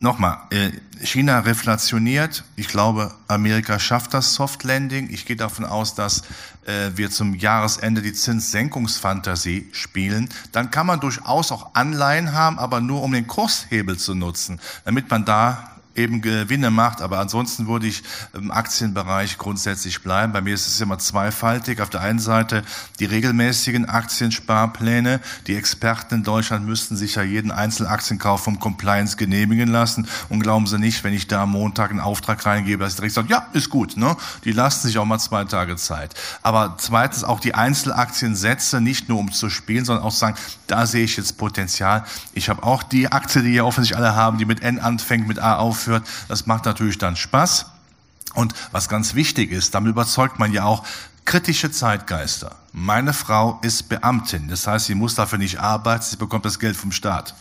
Nochmal, äh, China reflationiert. Ich glaube, Amerika schafft das Soft Landing. Ich gehe davon aus, dass äh, wir zum Jahresende die Zinssenkungsfantasie spielen. Dann kann man durchaus auch Anleihen haben, aber nur um den Kurshebel zu nutzen, damit man da eben Gewinne macht. Aber ansonsten würde ich im Aktienbereich grundsätzlich bleiben. Bei mir ist es immer zweifaltig. Auf der einen Seite die regelmäßigen Aktiensparpläne. Die Experten in Deutschland müssten sich ja jeden Einzelaktienkauf vom Compliance genehmigen lassen. Und glauben Sie nicht, wenn ich da am Montag einen Auftrag reingebe, dass ich direkt sage, ja, ist gut. Ne? Die lassen sich auch mal zwei Tage Zeit. Aber zweitens auch die Einzelaktiensätze, nicht nur um zu spielen, sondern auch sagen, da sehe ich jetzt Potenzial. Ich habe auch die Aktie, die ja offensichtlich alle haben, die mit N anfängt, mit A aufhört aufführt. Das macht natürlich dann Spaß. Und was ganz wichtig ist, damit überzeugt man ja auch kritische Zeitgeister. Meine Frau ist Beamtin, das heißt, sie muss dafür nicht arbeiten, sie bekommt das Geld vom Staat.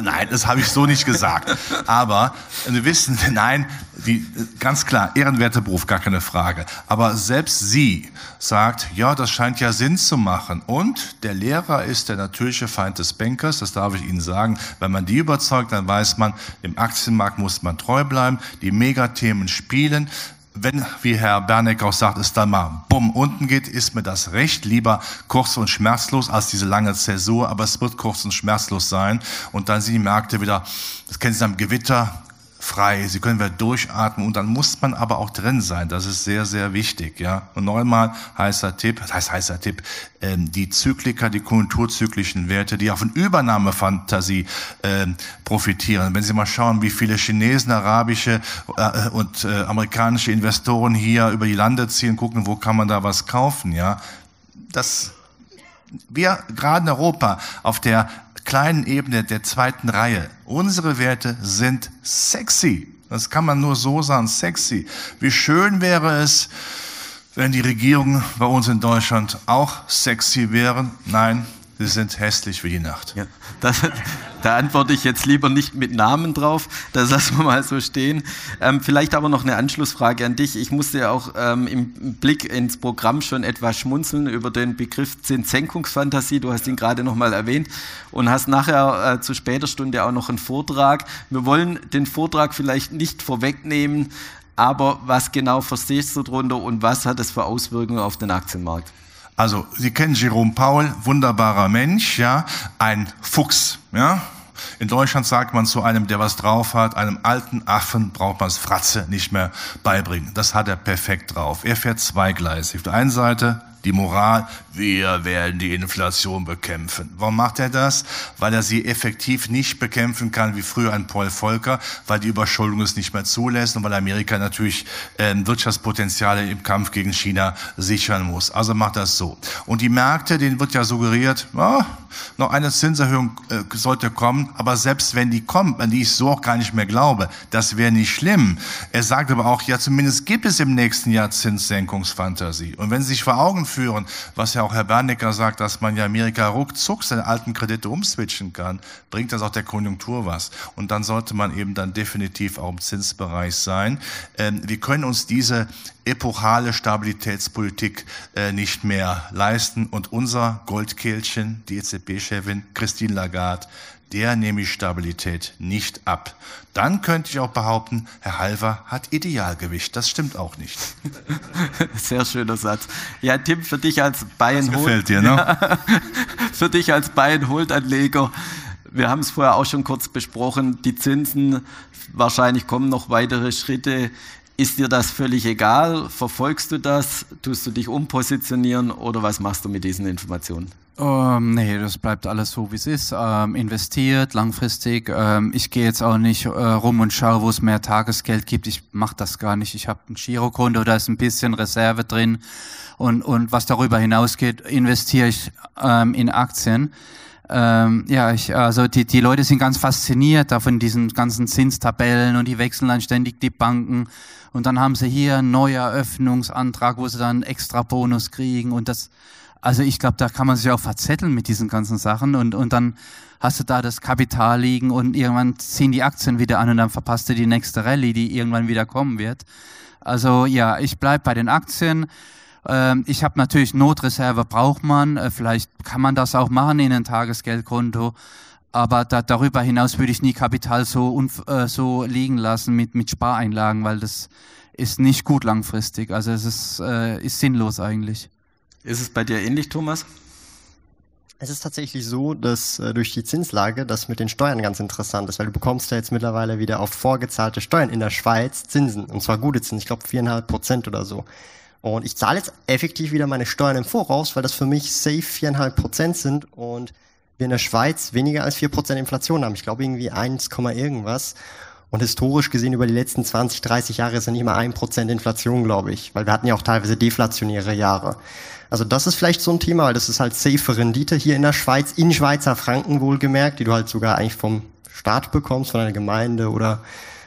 Nein, das habe ich so nicht gesagt. Aber wir wissen, nein, die, ganz klar, ehrenwerter Beruf, gar keine Frage. Aber selbst sie sagt, ja, das scheint ja Sinn zu machen. Und der Lehrer ist der natürliche Feind des Bankers, das darf ich Ihnen sagen. Wenn man die überzeugt, dann weiß man, im Aktienmarkt muss man treu bleiben, die Megathemen spielen wenn, wie Herr Berneck auch sagt, es dann mal bumm unten geht, ist mir das recht. Lieber kurz und schmerzlos als diese lange Zäsur, aber es wird kurz und schmerzlos sein. Und dann sind die Märkte wieder, das kennen Sie am Gewitter, frei, sie können wieder durchatmen und dann muss man aber auch drin sein. Das ist sehr, sehr wichtig. Ja. Und neunmal heißer Tipp, das heißt heißer Tipp, ähm, die Zykliker, die konjunkturzyklischen Werte, die auch von Übernahmefantasie ähm, profitieren. Wenn Sie mal schauen, wie viele Chinesen, arabische äh, und äh, amerikanische Investoren hier über die Lande ziehen, gucken, wo kann man da was kaufen, ja. Das wir gerade in Europa auf der kleinen Ebene der zweiten Reihe. Unsere Werte sind sexy. Das kann man nur so sagen, sexy. Wie schön wäre es, wenn die Regierungen bei uns in Deutschland auch sexy wären. Nein, Sie sind hässlich wie die Nacht. Ja, das, da antworte ich jetzt lieber nicht mit Namen drauf. Das lassen wir mal so stehen. Ähm, vielleicht aber noch eine Anschlussfrage an dich. Ich musste ja auch ähm, im Blick ins Programm schon etwas schmunzeln über den Begriff Zinssenkungsfantasie. Du hast ihn gerade noch mal erwähnt und hast nachher äh, zu später Stunde auch noch einen Vortrag. Wir wollen den Vortrag vielleicht nicht vorwegnehmen, aber was genau verstehst du darunter und was hat es für Auswirkungen auf den Aktienmarkt? Also, Sie kennen Jerome Paul, wunderbarer Mensch, ja, ein Fuchs, ja. In Deutschland sagt man zu einem, der was drauf hat, einem alten Affen braucht man das Fratze nicht mehr beibringen. Das hat er perfekt drauf. Er fährt zweigleisig. Auf der einen Seite die Moral, wir werden die Inflation bekämpfen. Warum macht er das? Weil er sie effektiv nicht bekämpfen kann wie früher ein Paul Volcker, weil die Überschuldung es nicht mehr zulässt und weil Amerika natürlich äh, Wirtschaftspotenziale im Kampf gegen China sichern muss. Also macht das so. Und die Märkte, denen wird ja suggeriert, oh, noch eine Zinserhöhung äh, sollte kommen, aber selbst wenn die kommt, an die ich so auch gar nicht mehr glaube, das wäre nicht schlimm. Er sagt aber auch, ja, zumindest gibt es im nächsten Jahr Zinssenkungsfantasie. Und wenn Sie sich vor Augen führen, was ja auch Herr Bernecker sagt, dass man ja Amerika ruckzuck seine alten Kredite umswitchen kann, bringt das auch der Konjunktur was. Und dann sollte man eben dann definitiv auch im Zinsbereich sein. Ähm, wir können uns diese epochale Stabilitätspolitik äh, nicht mehr leisten. Und unser Goldkehlchen, die EZB-Chefin Christine Lagarde, der nehme ich Stabilität nicht ab. Dann könnte ich auch behaupten, Herr Halver hat Idealgewicht. Das stimmt auch nicht. Sehr schöner Satz. Ja, Tim, für dich als Bayern das gefällt dir, ne? für dich als Bayern Anleger. Wir haben es vorher auch schon kurz besprochen. Die Zinsen, wahrscheinlich kommen noch weitere Schritte. Ist dir das völlig egal? Verfolgst du das? Tust du dich umpositionieren oder was machst du mit diesen Informationen? Ähm, nee, das bleibt alles so, wie es ist. Ähm, investiert langfristig. Ähm, ich gehe jetzt auch nicht äh, rum und schaue, wo es mehr Tagesgeld gibt. Ich mache das gar nicht. Ich habe ein Girokonto, da ist ein bisschen Reserve drin. Und, und was darüber hinausgeht, investiere ich ähm, in Aktien. Ähm, ja, ich, also die, die Leute sind ganz fasziniert da von diesen ganzen Zinstabellen und die wechseln dann ständig die Banken und dann haben sie hier einen Neueröffnungsantrag, wo sie dann extra Bonus kriegen und das, also ich glaube, da kann man sich auch verzetteln mit diesen ganzen Sachen und, und dann hast du da das Kapital liegen und irgendwann ziehen die Aktien wieder an und dann verpasst du die nächste Rallye, die irgendwann wieder kommen wird. Also ja, ich bleib bei den Aktien. Ähm, ich habe natürlich Notreserve, braucht man. Äh, vielleicht kann man das auch machen in ein Tagesgeldkonto. Aber da, darüber hinaus würde ich nie Kapital so, äh, so liegen lassen mit, mit Spareinlagen, weil das ist nicht gut langfristig. Also es ist, äh, ist sinnlos eigentlich. Ist es bei dir ähnlich, Thomas? Es ist tatsächlich so, dass äh, durch die Zinslage das mit den Steuern ganz interessant ist, weil du bekommst ja jetzt mittlerweile wieder auf vorgezahlte Steuern in der Schweiz Zinsen, und zwar gute Zinsen, ich glaube viereinhalb Prozent oder so. Und ich zahle jetzt effektiv wieder meine Steuern im Voraus, weil das für mich safe viereinhalb Prozent sind und wir in der Schweiz weniger als 4% Inflation haben. Ich glaube irgendwie 1, irgendwas. Und historisch gesehen über die letzten 20, 30 Jahre ist ja nicht mal 1% Inflation, glaube ich. Weil wir hatten ja auch teilweise deflationäre Jahre. Also das ist vielleicht so ein Thema, weil das ist halt safe Rendite hier in der Schweiz, in Schweizer Franken wohlgemerkt, die du halt sogar eigentlich vom Staat bekommst, von einer Gemeinde oder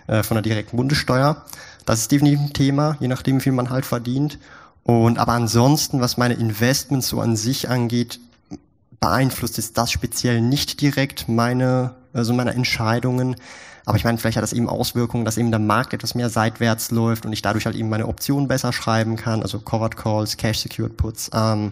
äh, von der direkten Bundessteuer. Das ist definitiv ein Thema, je nachdem, wie viel man halt verdient. Und aber ansonsten, was meine Investments so an sich angeht, beeinflusst ist das speziell nicht direkt meine, also meine Entscheidungen. Aber ich meine, vielleicht hat das eben Auswirkungen, dass eben der Markt etwas mehr seitwärts läuft und ich dadurch halt eben meine Optionen besser schreiben kann, also Covered Calls, Cash Secured Puts. Ähm,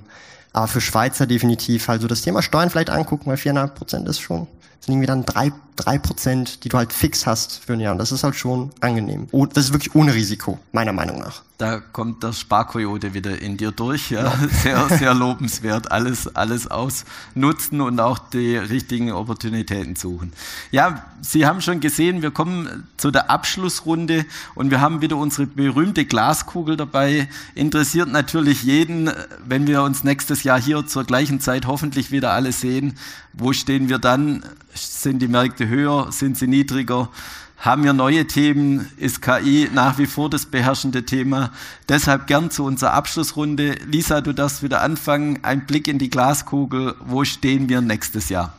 aber für Schweizer definitiv halt so das Thema Steuern vielleicht angucken, weil viereinhalb Prozent ist schon, sind irgendwie dann drei, drei Prozent, die du halt fix hast für ein Jahr. Und das ist halt schon angenehm. Das ist wirklich ohne Risiko, meiner Meinung nach da kommt der Sparkoyote wieder in dir durch. Ja. Sehr, sehr lobenswert. Alles, alles ausnutzen und auch die richtigen Opportunitäten suchen. Ja, Sie haben schon gesehen, wir kommen zu der Abschlussrunde und wir haben wieder unsere berühmte Glaskugel dabei. Interessiert natürlich jeden, wenn wir uns nächstes Jahr hier zur gleichen Zeit hoffentlich wieder alle sehen. Wo stehen wir dann? Sind die Märkte höher? Sind sie niedriger? Haben wir neue Themen, ist KI nach wie vor das beherrschende Thema. Deshalb gern zu unserer Abschlussrunde. Lisa, du darfst wieder anfangen. Ein Blick in die Glaskugel. Wo stehen wir nächstes Jahr?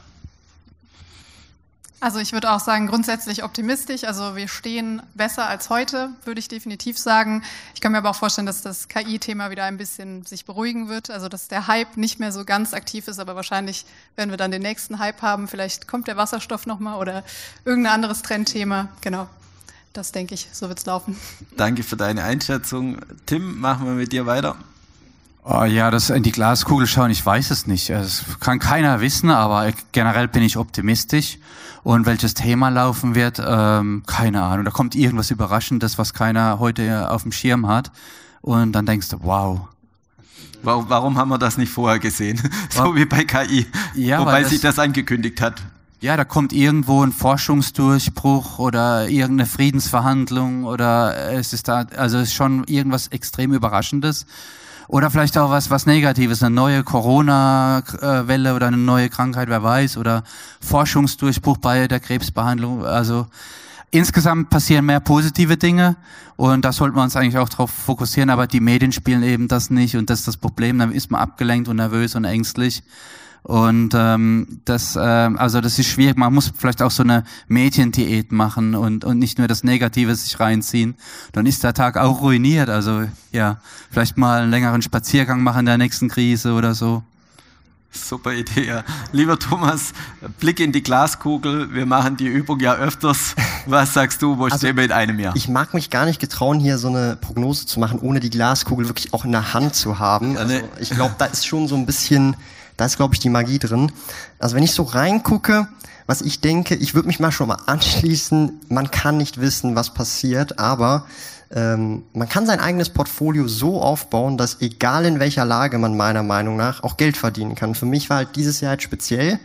Also ich würde auch sagen, grundsätzlich optimistisch. Also wir stehen besser als heute, würde ich definitiv sagen. Ich kann mir aber auch vorstellen, dass das KI-Thema wieder ein bisschen sich beruhigen wird. Also dass der Hype nicht mehr so ganz aktiv ist, aber wahrscheinlich werden wir dann den nächsten Hype haben. Vielleicht kommt der Wasserstoff nochmal oder irgendein anderes Trendthema. Genau. Das denke ich, so wird's laufen. Danke für deine Einschätzung. Tim, machen wir mit dir weiter. Oh ja, das in die Glaskugel schauen, ich weiß es nicht. Das kann keiner wissen, aber generell bin ich optimistisch. Und welches Thema laufen wird, ähm, keine Ahnung. Da kommt irgendwas Überraschendes, was keiner heute auf dem Schirm hat. Und dann denkst du, wow. Warum haben wir das nicht vorher gesehen? so wie bei KI. Ja, Wobei das, sich das angekündigt hat. Ja, da kommt irgendwo ein Forschungsdurchbruch oder irgendeine Friedensverhandlung oder es ist da, also es ist schon irgendwas extrem Überraschendes. Oder vielleicht auch was, was Negatives, eine neue Corona-Welle oder eine neue Krankheit, wer weiß, oder Forschungsdurchbruch bei der Krebsbehandlung. Also insgesamt passieren mehr positive Dinge und da sollten wir uns eigentlich auch darauf fokussieren, aber die Medien spielen eben das nicht und das ist das Problem, dann ist man abgelenkt und nervös und ängstlich. Und ähm, das, äh, also das ist schwierig. Man muss vielleicht auch so eine Mediendiät machen und, und nicht nur das Negative sich reinziehen. Dann ist der Tag auch ruiniert. Also ja, vielleicht mal einen längeren Spaziergang machen in der nächsten Krise oder so. Super Idee. Ja. Lieber Thomas, Blick in die Glaskugel. Wir machen die Übung ja öfters. Was sagst du, wo also, stehen wir in einem Jahr? Ich mag mich gar nicht getrauen, hier so eine Prognose zu machen, ohne die Glaskugel wirklich auch in der Hand zu haben. Also ich glaube, da ist schon so ein bisschen da ist, glaube ich, die Magie drin. Also wenn ich so reingucke, was ich denke, ich würde mich mal schon mal anschließen, man kann nicht wissen, was passiert, aber ähm, man kann sein eigenes Portfolio so aufbauen, dass egal in welcher Lage man meiner Meinung nach auch Geld verdienen kann. Für mich war halt dieses Jahr halt speziell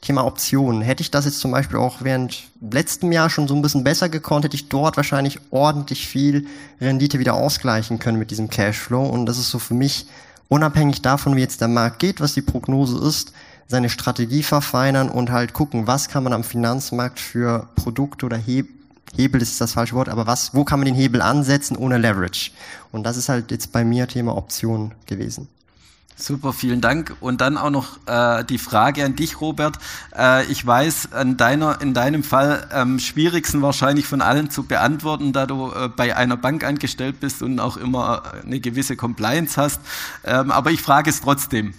Thema Optionen. Hätte ich das jetzt zum Beispiel auch während letztem Jahr schon so ein bisschen besser gekonnt, hätte ich dort wahrscheinlich ordentlich viel Rendite wieder ausgleichen können mit diesem Cashflow. Und das ist so für mich unabhängig davon, wie jetzt der Markt geht, was die Prognose ist, seine Strategie verfeinern und halt gucken, was kann man am Finanzmarkt für Produkte oder Hebel, Hebel ist das falsche Wort, aber was, wo kann man den Hebel ansetzen ohne Leverage? Und das ist halt jetzt bei mir Thema Option gewesen. Super, vielen Dank. Und dann auch noch äh, die Frage an dich, Robert. Äh, ich weiß, an deiner, in deinem Fall am schwierigsten wahrscheinlich von allen zu beantworten, da du äh, bei einer Bank angestellt bist und auch immer eine gewisse Compliance hast. Ähm, aber ich frage es trotzdem.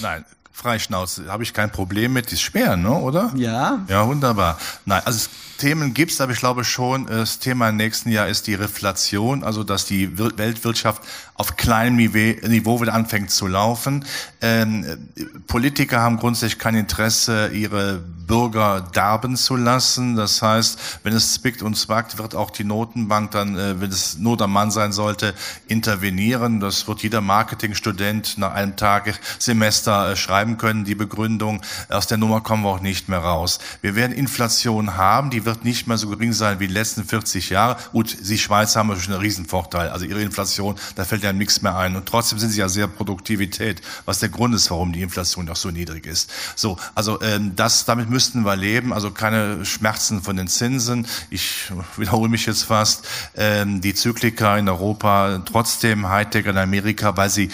Nein, Freischnauze, habe ich kein Problem mit. ist schwer, ne, oder? Ja. Ja, wunderbar. Nein, also Themen gibt es, aber ich glaube schon, das Thema im nächsten Jahr ist die Reflation, also dass die Weltwirtschaft auf kleinem Niveau wieder anfängt zu laufen. Ähm, Politiker haben grundsätzlich kein Interesse, ihre Bürger darben zu lassen. Das heißt, wenn es zwickt und zwackt, wird auch die Notenbank dann, äh, wenn es Not am Mann sein sollte, intervenieren. Das wird jeder Marketingstudent nach einem Tag Semester äh, schreiben können, die Begründung. Aus der Nummer kommen wir auch nicht mehr raus. Wir werden Inflation haben, die wird nicht mehr so gering sein wie die letzten 40 Jahre. Gut, Sie Schweiz haben natürlich einen Riesenvorteil. Also Ihre Inflation, da fällt ja nichts mehr ein. Und trotzdem sind Sie ja sehr Produktivität, was der Grund ist, warum die Inflation auch so niedrig ist. So, also ähm, das, damit müssten wir leben, also keine Schmerzen von den Zinsen. Ich wiederhole mich jetzt fast. Ähm, die Zyklika in Europa, trotzdem Hightech in Amerika, weil sie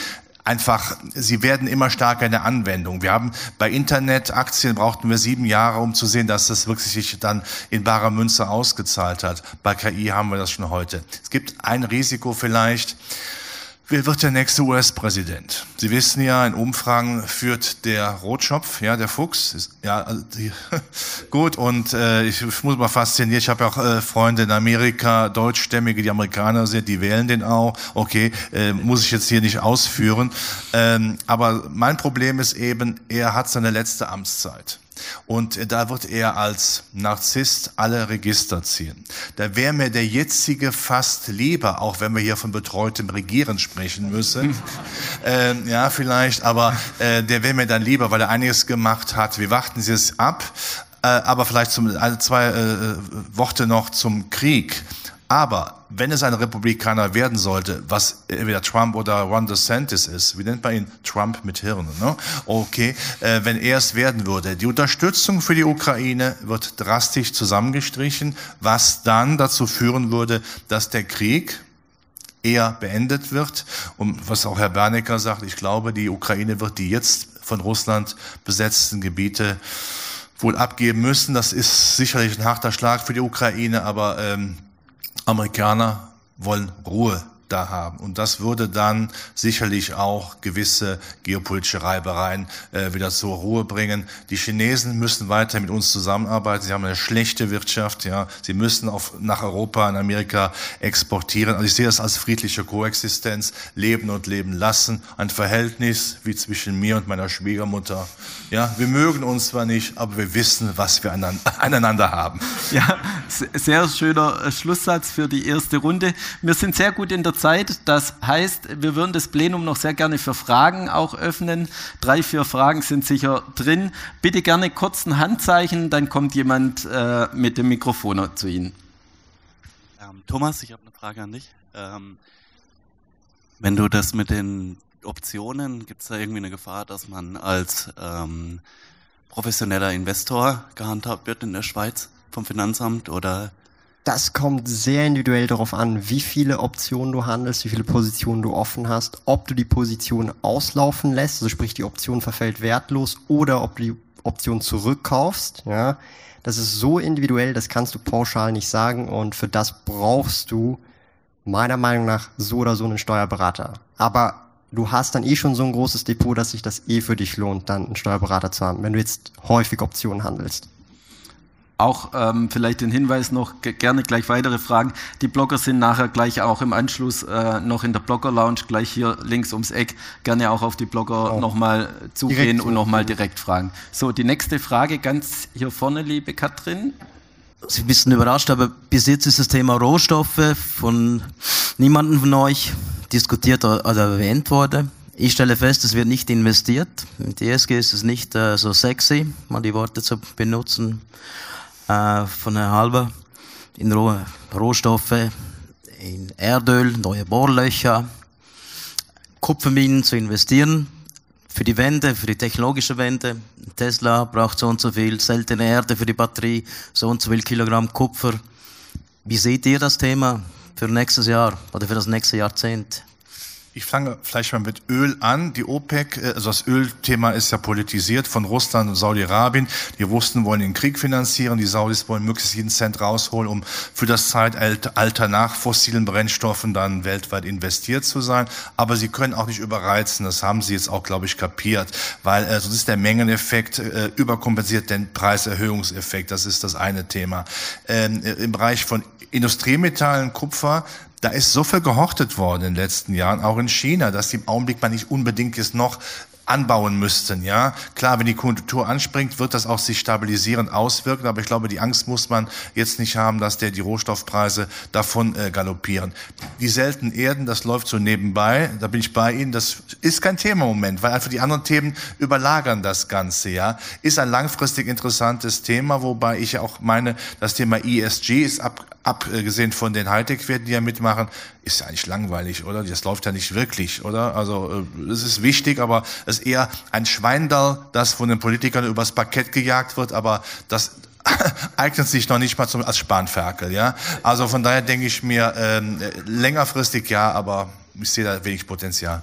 einfach, sie werden immer stärker in der Anwendung. Wir haben bei Internetaktien brauchten wir sieben Jahre, um zu sehen, dass das wirklich sich dann in barer Münze ausgezahlt hat. Bei KI haben wir das schon heute. Es gibt ein Risiko vielleicht, Wer wird der nächste US-Präsident? Sie wissen ja, in Umfragen führt der Rotschopf, ja, der Fuchs. Ist, ja, also die, gut. Und äh, ich, ich muss mal faszinieren. Ich habe auch äh, Freunde in Amerika, Deutschstämmige, die Amerikaner sind, die wählen den auch. Okay, äh, muss ich jetzt hier nicht ausführen. Ähm, aber mein Problem ist eben, er hat seine letzte Amtszeit. Und da wird er als Narzisst alle Register ziehen. Da wäre mir der jetzige fast lieber, auch wenn wir hier von betreutem Regieren sprechen müssen. äh, ja, vielleicht, aber äh, der wäre mir dann lieber, weil er einiges gemacht hat. Wir warten Sie es ab. Äh, aber vielleicht zum, also zwei äh, Worte noch zum Krieg. Aber wenn es ein Republikaner werden sollte, was entweder Trump oder Ron DeSantis ist, wie nennt man ihn? Trump mit Hirn, ne? Okay, äh, wenn er es werden würde, die Unterstützung für die Ukraine wird drastisch zusammengestrichen, was dann dazu führen würde, dass der Krieg eher beendet wird. Und was auch Herr Bernecker sagt, ich glaube, die Ukraine wird die jetzt von Russland besetzten Gebiete wohl abgeben müssen. Das ist sicherlich ein harter Schlag für die Ukraine, aber ähm, Amerikaner wollen Ruhe da haben. Und das würde dann sicherlich auch gewisse geopolitische Reibereien äh, wieder zur Ruhe bringen. Die Chinesen müssen weiter mit uns zusammenarbeiten. Sie haben eine schlechte Wirtschaft. Ja, sie müssen auf, nach Europa und Amerika exportieren. Also ich sehe das als friedliche Koexistenz, leben und leben lassen. Ein Verhältnis wie zwischen mir und meiner Schwiegermutter. Ja, wir mögen uns zwar nicht, aber wir wissen, was wir aneinander haben. Ja, sehr schöner äh, Schlusssatz für die erste Runde. Wir sind sehr gut in der Zeit. Das heißt, wir würden das Plenum noch sehr gerne für Fragen auch öffnen. Drei, vier Fragen sind sicher drin. Bitte gerne kurzen Handzeichen, dann kommt jemand äh, mit dem Mikrofon zu Ihnen. Ähm, Thomas, ich habe eine Frage an dich. Ähm, wenn du das mit den Optionen, gibt es da irgendwie eine Gefahr, dass man als ähm, professioneller Investor gehandhabt wird in der Schweiz vom Finanzamt oder das kommt sehr individuell darauf an, wie viele Optionen du handelst, wie viele Positionen du offen hast, ob du die Position auslaufen lässt, also sprich die Option verfällt wertlos, oder ob du die Option zurückkaufst. Ja, das ist so individuell, das kannst du pauschal nicht sagen und für das brauchst du meiner Meinung nach so oder so einen Steuerberater. Aber du hast dann eh schon so ein großes Depot, dass sich das eh für dich lohnt, dann einen Steuerberater zu haben, wenn du jetzt häufig Optionen handelst. Auch ähm, vielleicht den Hinweis noch, gerne gleich weitere Fragen. Die Blogger sind nachher gleich auch im Anschluss äh, noch in der Blogger-Lounge, gleich hier links ums Eck. Gerne auch auf die Blogger oh. nochmal zugehen und nochmal direkt fragen. So, die nächste Frage ganz hier vorne, liebe Katrin. Sie ein bisschen überrascht, aber bis jetzt ist das Thema Rohstoffe von niemandem von euch diskutiert oder erwähnt worden. Ich stelle fest, es wird nicht investiert. Mit ESG ist es nicht äh, so sexy, mal die Worte zu benutzen äh, von Herrn Halber in Roh Rohstoffe, in Erdöl, neue Bohrlöcher, Kupferminen zu investieren. Für die Wende, für die technologische Wende. Tesla braucht so und so viel seltene Erde für die Batterie, so und so viel Kilogramm Kupfer. Wie seht ihr das Thema für nächstes Jahr oder für das nächste Jahrzehnt? Ich fange vielleicht mal mit Öl an. Die OPEC, äh, also das Ölthema ist ja politisiert von Russland und Saudi-Arabien. Die Russen wollen den Krieg finanzieren, die Saudis wollen möglichst jeden Cent rausholen, um für das Zeitalter nach fossilen Brennstoffen dann weltweit investiert zu sein. Aber sie können auch nicht überreizen. Das haben sie jetzt auch, glaube ich, kapiert, weil äh, sonst ist der Mengeneffekt äh, überkompensiert den Preiserhöhungseffekt. Das ist das eine Thema. Ähm, Im Bereich von Industriemetallen, Kupfer, da ist so viel gehortet worden in den letzten Jahren, auch in China, dass im Augenblick man nicht unbedingt jetzt noch anbauen müssten, ja. Klar, wenn die Konjunktur anspringt, wird das auch sich stabilisierend auswirken, aber ich glaube, die Angst muss man jetzt nicht haben, dass der die Rohstoffpreise davon äh, galoppieren. Die seltenen Erden, das läuft so nebenbei, da bin ich bei Ihnen, das ist kein Thema im Moment, weil einfach die anderen Themen überlagern das Ganze, ja. Ist ein langfristig interessantes Thema, wobei ich auch meine, das Thema ESG ist ab, abgesehen von den Hightech-Werten, die ja mitmachen, ist ja eigentlich langweilig, oder? Das läuft ja nicht wirklich, oder? Also äh, es ist wichtig, aber es ist eher ein Schweindall, das von den Politikern übers Parkett gejagt wird, aber das eignet sich noch nicht mal zum, als Spanferkel, ja? Also von daher denke ich mir, ähm, längerfristig ja, aber ich sehe da wenig Potenzial.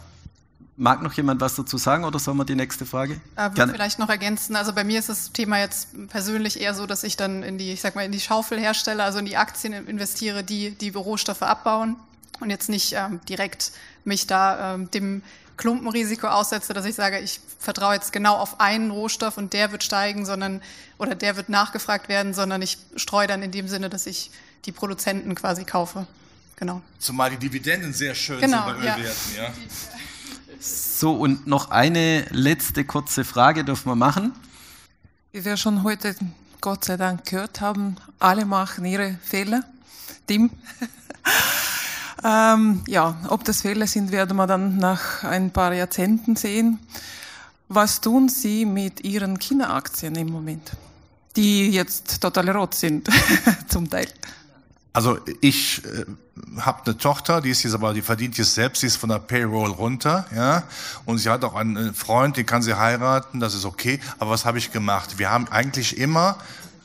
Mag noch jemand was dazu sagen oder sollen wir die nächste Frage? Äh, würde vielleicht noch ergänzen. Also bei mir ist das Thema jetzt persönlich eher so, dass ich dann in die, ich sag mal, in die Schaufel herstelle, also in die Aktien investiere, die die Rohstoffe abbauen und jetzt nicht ähm, direkt mich da ähm, dem Klumpenrisiko aussetze, dass ich sage, ich vertraue jetzt genau auf einen Rohstoff und der wird steigen, sondern oder der wird nachgefragt werden, sondern ich streue dann in dem Sinne, dass ich die Produzenten quasi kaufe. Genau. Zumal die Dividenden sehr schön Genau, sind bei ja. Ölwerten, ja. So, und noch eine letzte kurze Frage dürfen wir machen. Wie wir schon heute Gott sei Dank gehört haben, alle machen ihre Fehler. Tim. ähm, ja, ob das Fehler sind, werden wir dann nach ein paar Jahrzehnten sehen. Was tun Sie mit Ihren China-Aktien im Moment, die jetzt total rot sind, zum Teil? Also ich äh, habe eine Tochter, die ist jetzt aber, die verdient jetzt selbst, die ist von der Payroll runter, ja. Und sie hat auch einen Freund, den kann sie heiraten, das ist okay. Aber was habe ich gemacht? Wir haben eigentlich immer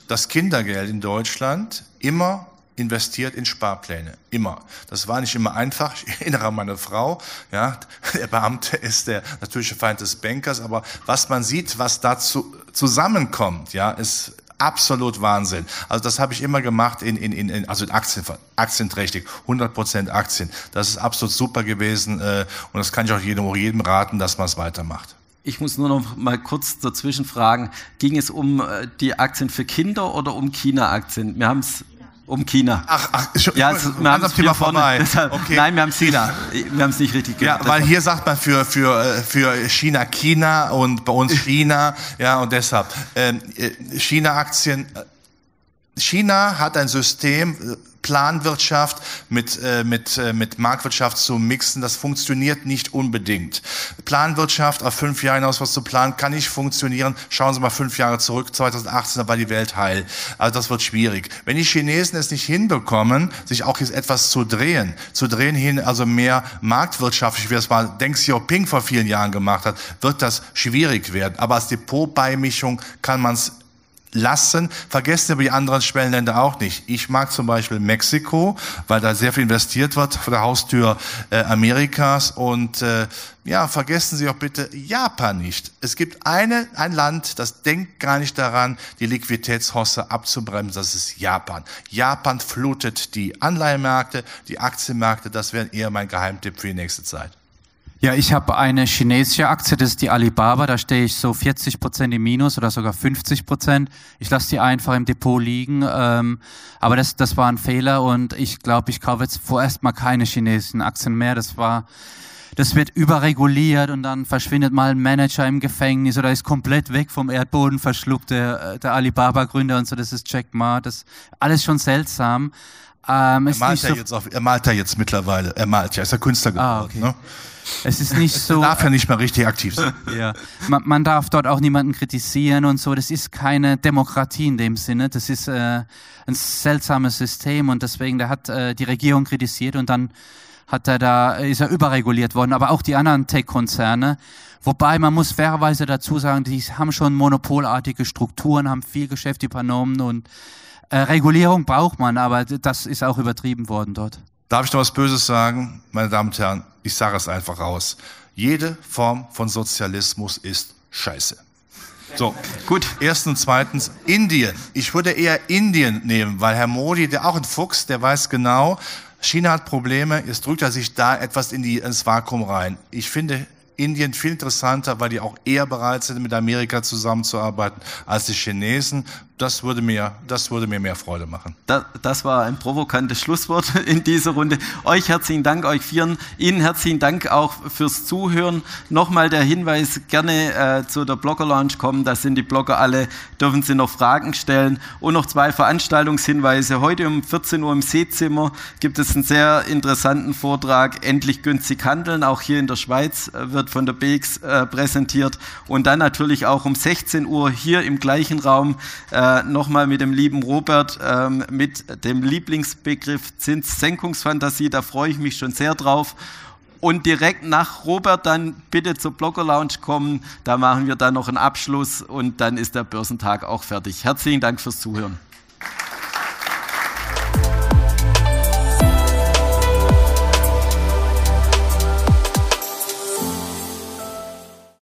das Kindergeld in Deutschland immer investiert in Sparpläne. Immer. Das war nicht immer einfach. Ich erinnere an meine Frau. Ja, der Beamte ist der natürliche Feind des Bankers. Aber was man sieht, was dazu zusammenkommt, ja, ist absolut Wahnsinn. Also das habe ich immer gemacht in, in, in, in also in Aktien, aktienträchtig, 100% Aktien. Das ist absolut super gewesen äh, und das kann ich auch jedem, jedem raten, dass man es weitermacht. Ich muss nur noch mal kurz dazwischen fragen, ging es um äh, die Aktien für Kinder oder um China-Aktien? Wir haben es um China. Ach, ach, schon, Ja, es, wir haben am Thema vorbei. deshalb, Okay. Nein, wir haben nicht, wir haben es nicht richtig Ja, gehört. weil hier sagt man für, für, äh, für China China und bei uns China, ja, und deshalb. Ähm, äh, China-Aktien, äh, China hat ein System, äh, Planwirtschaft mit, äh, mit, äh, mit Marktwirtschaft zu mixen, das funktioniert nicht unbedingt. Planwirtschaft auf fünf Jahre hinaus was zu planen, kann nicht funktionieren. Schauen Sie mal fünf Jahre zurück, 2018, da war die Welt heil. Also das wird schwierig. Wenn die Chinesen es nicht hinbekommen, sich auch jetzt etwas zu drehen, zu drehen hin, also mehr marktwirtschaftlich, wie es mal Deng Xiaoping vor vielen Jahren gemacht hat, wird das schwierig werden. Aber als Depotbeimischung kann man es lassen. Vergessen Sie aber die anderen Schwellenländer auch nicht. Ich mag zum Beispiel Mexiko, weil da sehr viel investiert wird vor der Haustür äh, Amerikas. Und äh, ja, vergessen Sie auch bitte Japan nicht. Es gibt eine, ein Land, das denkt gar nicht daran, die Liquiditätshosse abzubremsen. Das ist Japan. Japan flutet die Anleihemärkte, die Aktienmärkte. Das wäre eher mein Geheimtipp für die nächste Zeit. Ja, ich habe eine chinesische Aktie, das ist die Alibaba, da stehe ich so 40 Prozent im Minus oder sogar 50 Prozent. Ich lasse die einfach im Depot liegen, ähm, aber das, das war ein Fehler und ich glaube, ich kaufe jetzt vorerst mal keine chinesischen Aktien mehr. Das war, das wird überreguliert und dann verschwindet mal ein Manager im Gefängnis oder ist komplett weg vom Erdboden verschluckt, der, der Alibaba-Gründer und so, das ist Jack Ma, das alles schon seltsam. Ähm, Er malt, ja so, jetzt auf, er malt ja jetzt mittlerweile. Er malt ja, ist ja Künstler geworden. Ah, okay. ne? Es ist nicht so. Darf ja nicht mehr richtig aktiv sein. Ja, man, man darf dort auch niemanden kritisieren und so. Das ist keine Demokratie in dem Sinne. Das ist äh, ein seltsames System und deswegen, da hat äh, die Regierung kritisiert und dann hat er da ist er überreguliert worden. Aber auch die anderen Tech-Konzerne. Wobei man muss fairerweise dazu sagen, die haben schon monopolartige Strukturen, haben viel Geschäft übernommen und äh, Regulierung braucht man, aber das ist auch übertrieben worden dort. Darf ich noch was Böses sagen? Meine Damen und Herren, ich sage es einfach raus. Jede Form von Sozialismus ist scheiße. So, Gut. Erstens, zweitens, Indien. Ich würde eher Indien nehmen, weil Herr Modi, der auch ein Fuchs, der weiß genau, China hat Probleme, jetzt drückt er sich da etwas in die, ins Vakuum rein. Ich finde Indien viel interessanter, weil die auch eher bereit sind, mit Amerika zusammenzuarbeiten als die Chinesen. Das würde mir, das würde mir mehr Freude machen. Da, das war ein provokantes Schlusswort in dieser Runde. Euch herzlichen Dank, euch Vieren. Ihnen herzlichen Dank auch fürs Zuhören. Nochmal der Hinweis, gerne äh, zu der Blogger Lounge kommen. Da sind die Blogger alle, dürfen Sie noch Fragen stellen. Und noch zwei Veranstaltungshinweise. Heute um 14 Uhr im Seezimmer gibt es einen sehr interessanten Vortrag, Endlich günstig handeln. Auch hier in der Schweiz äh, wird von der BX äh, präsentiert. Und dann natürlich auch um 16 Uhr hier im gleichen Raum äh, nochmal mit dem lieben Robert ähm, mit dem Lieblingsbegriff Zinssenkungsfantasie. Da freue ich mich schon sehr drauf. Und direkt nach Robert dann bitte zur Blogger Lounge kommen. Da machen wir dann noch einen Abschluss und dann ist der Börsentag auch fertig. Herzlichen Dank fürs Zuhören.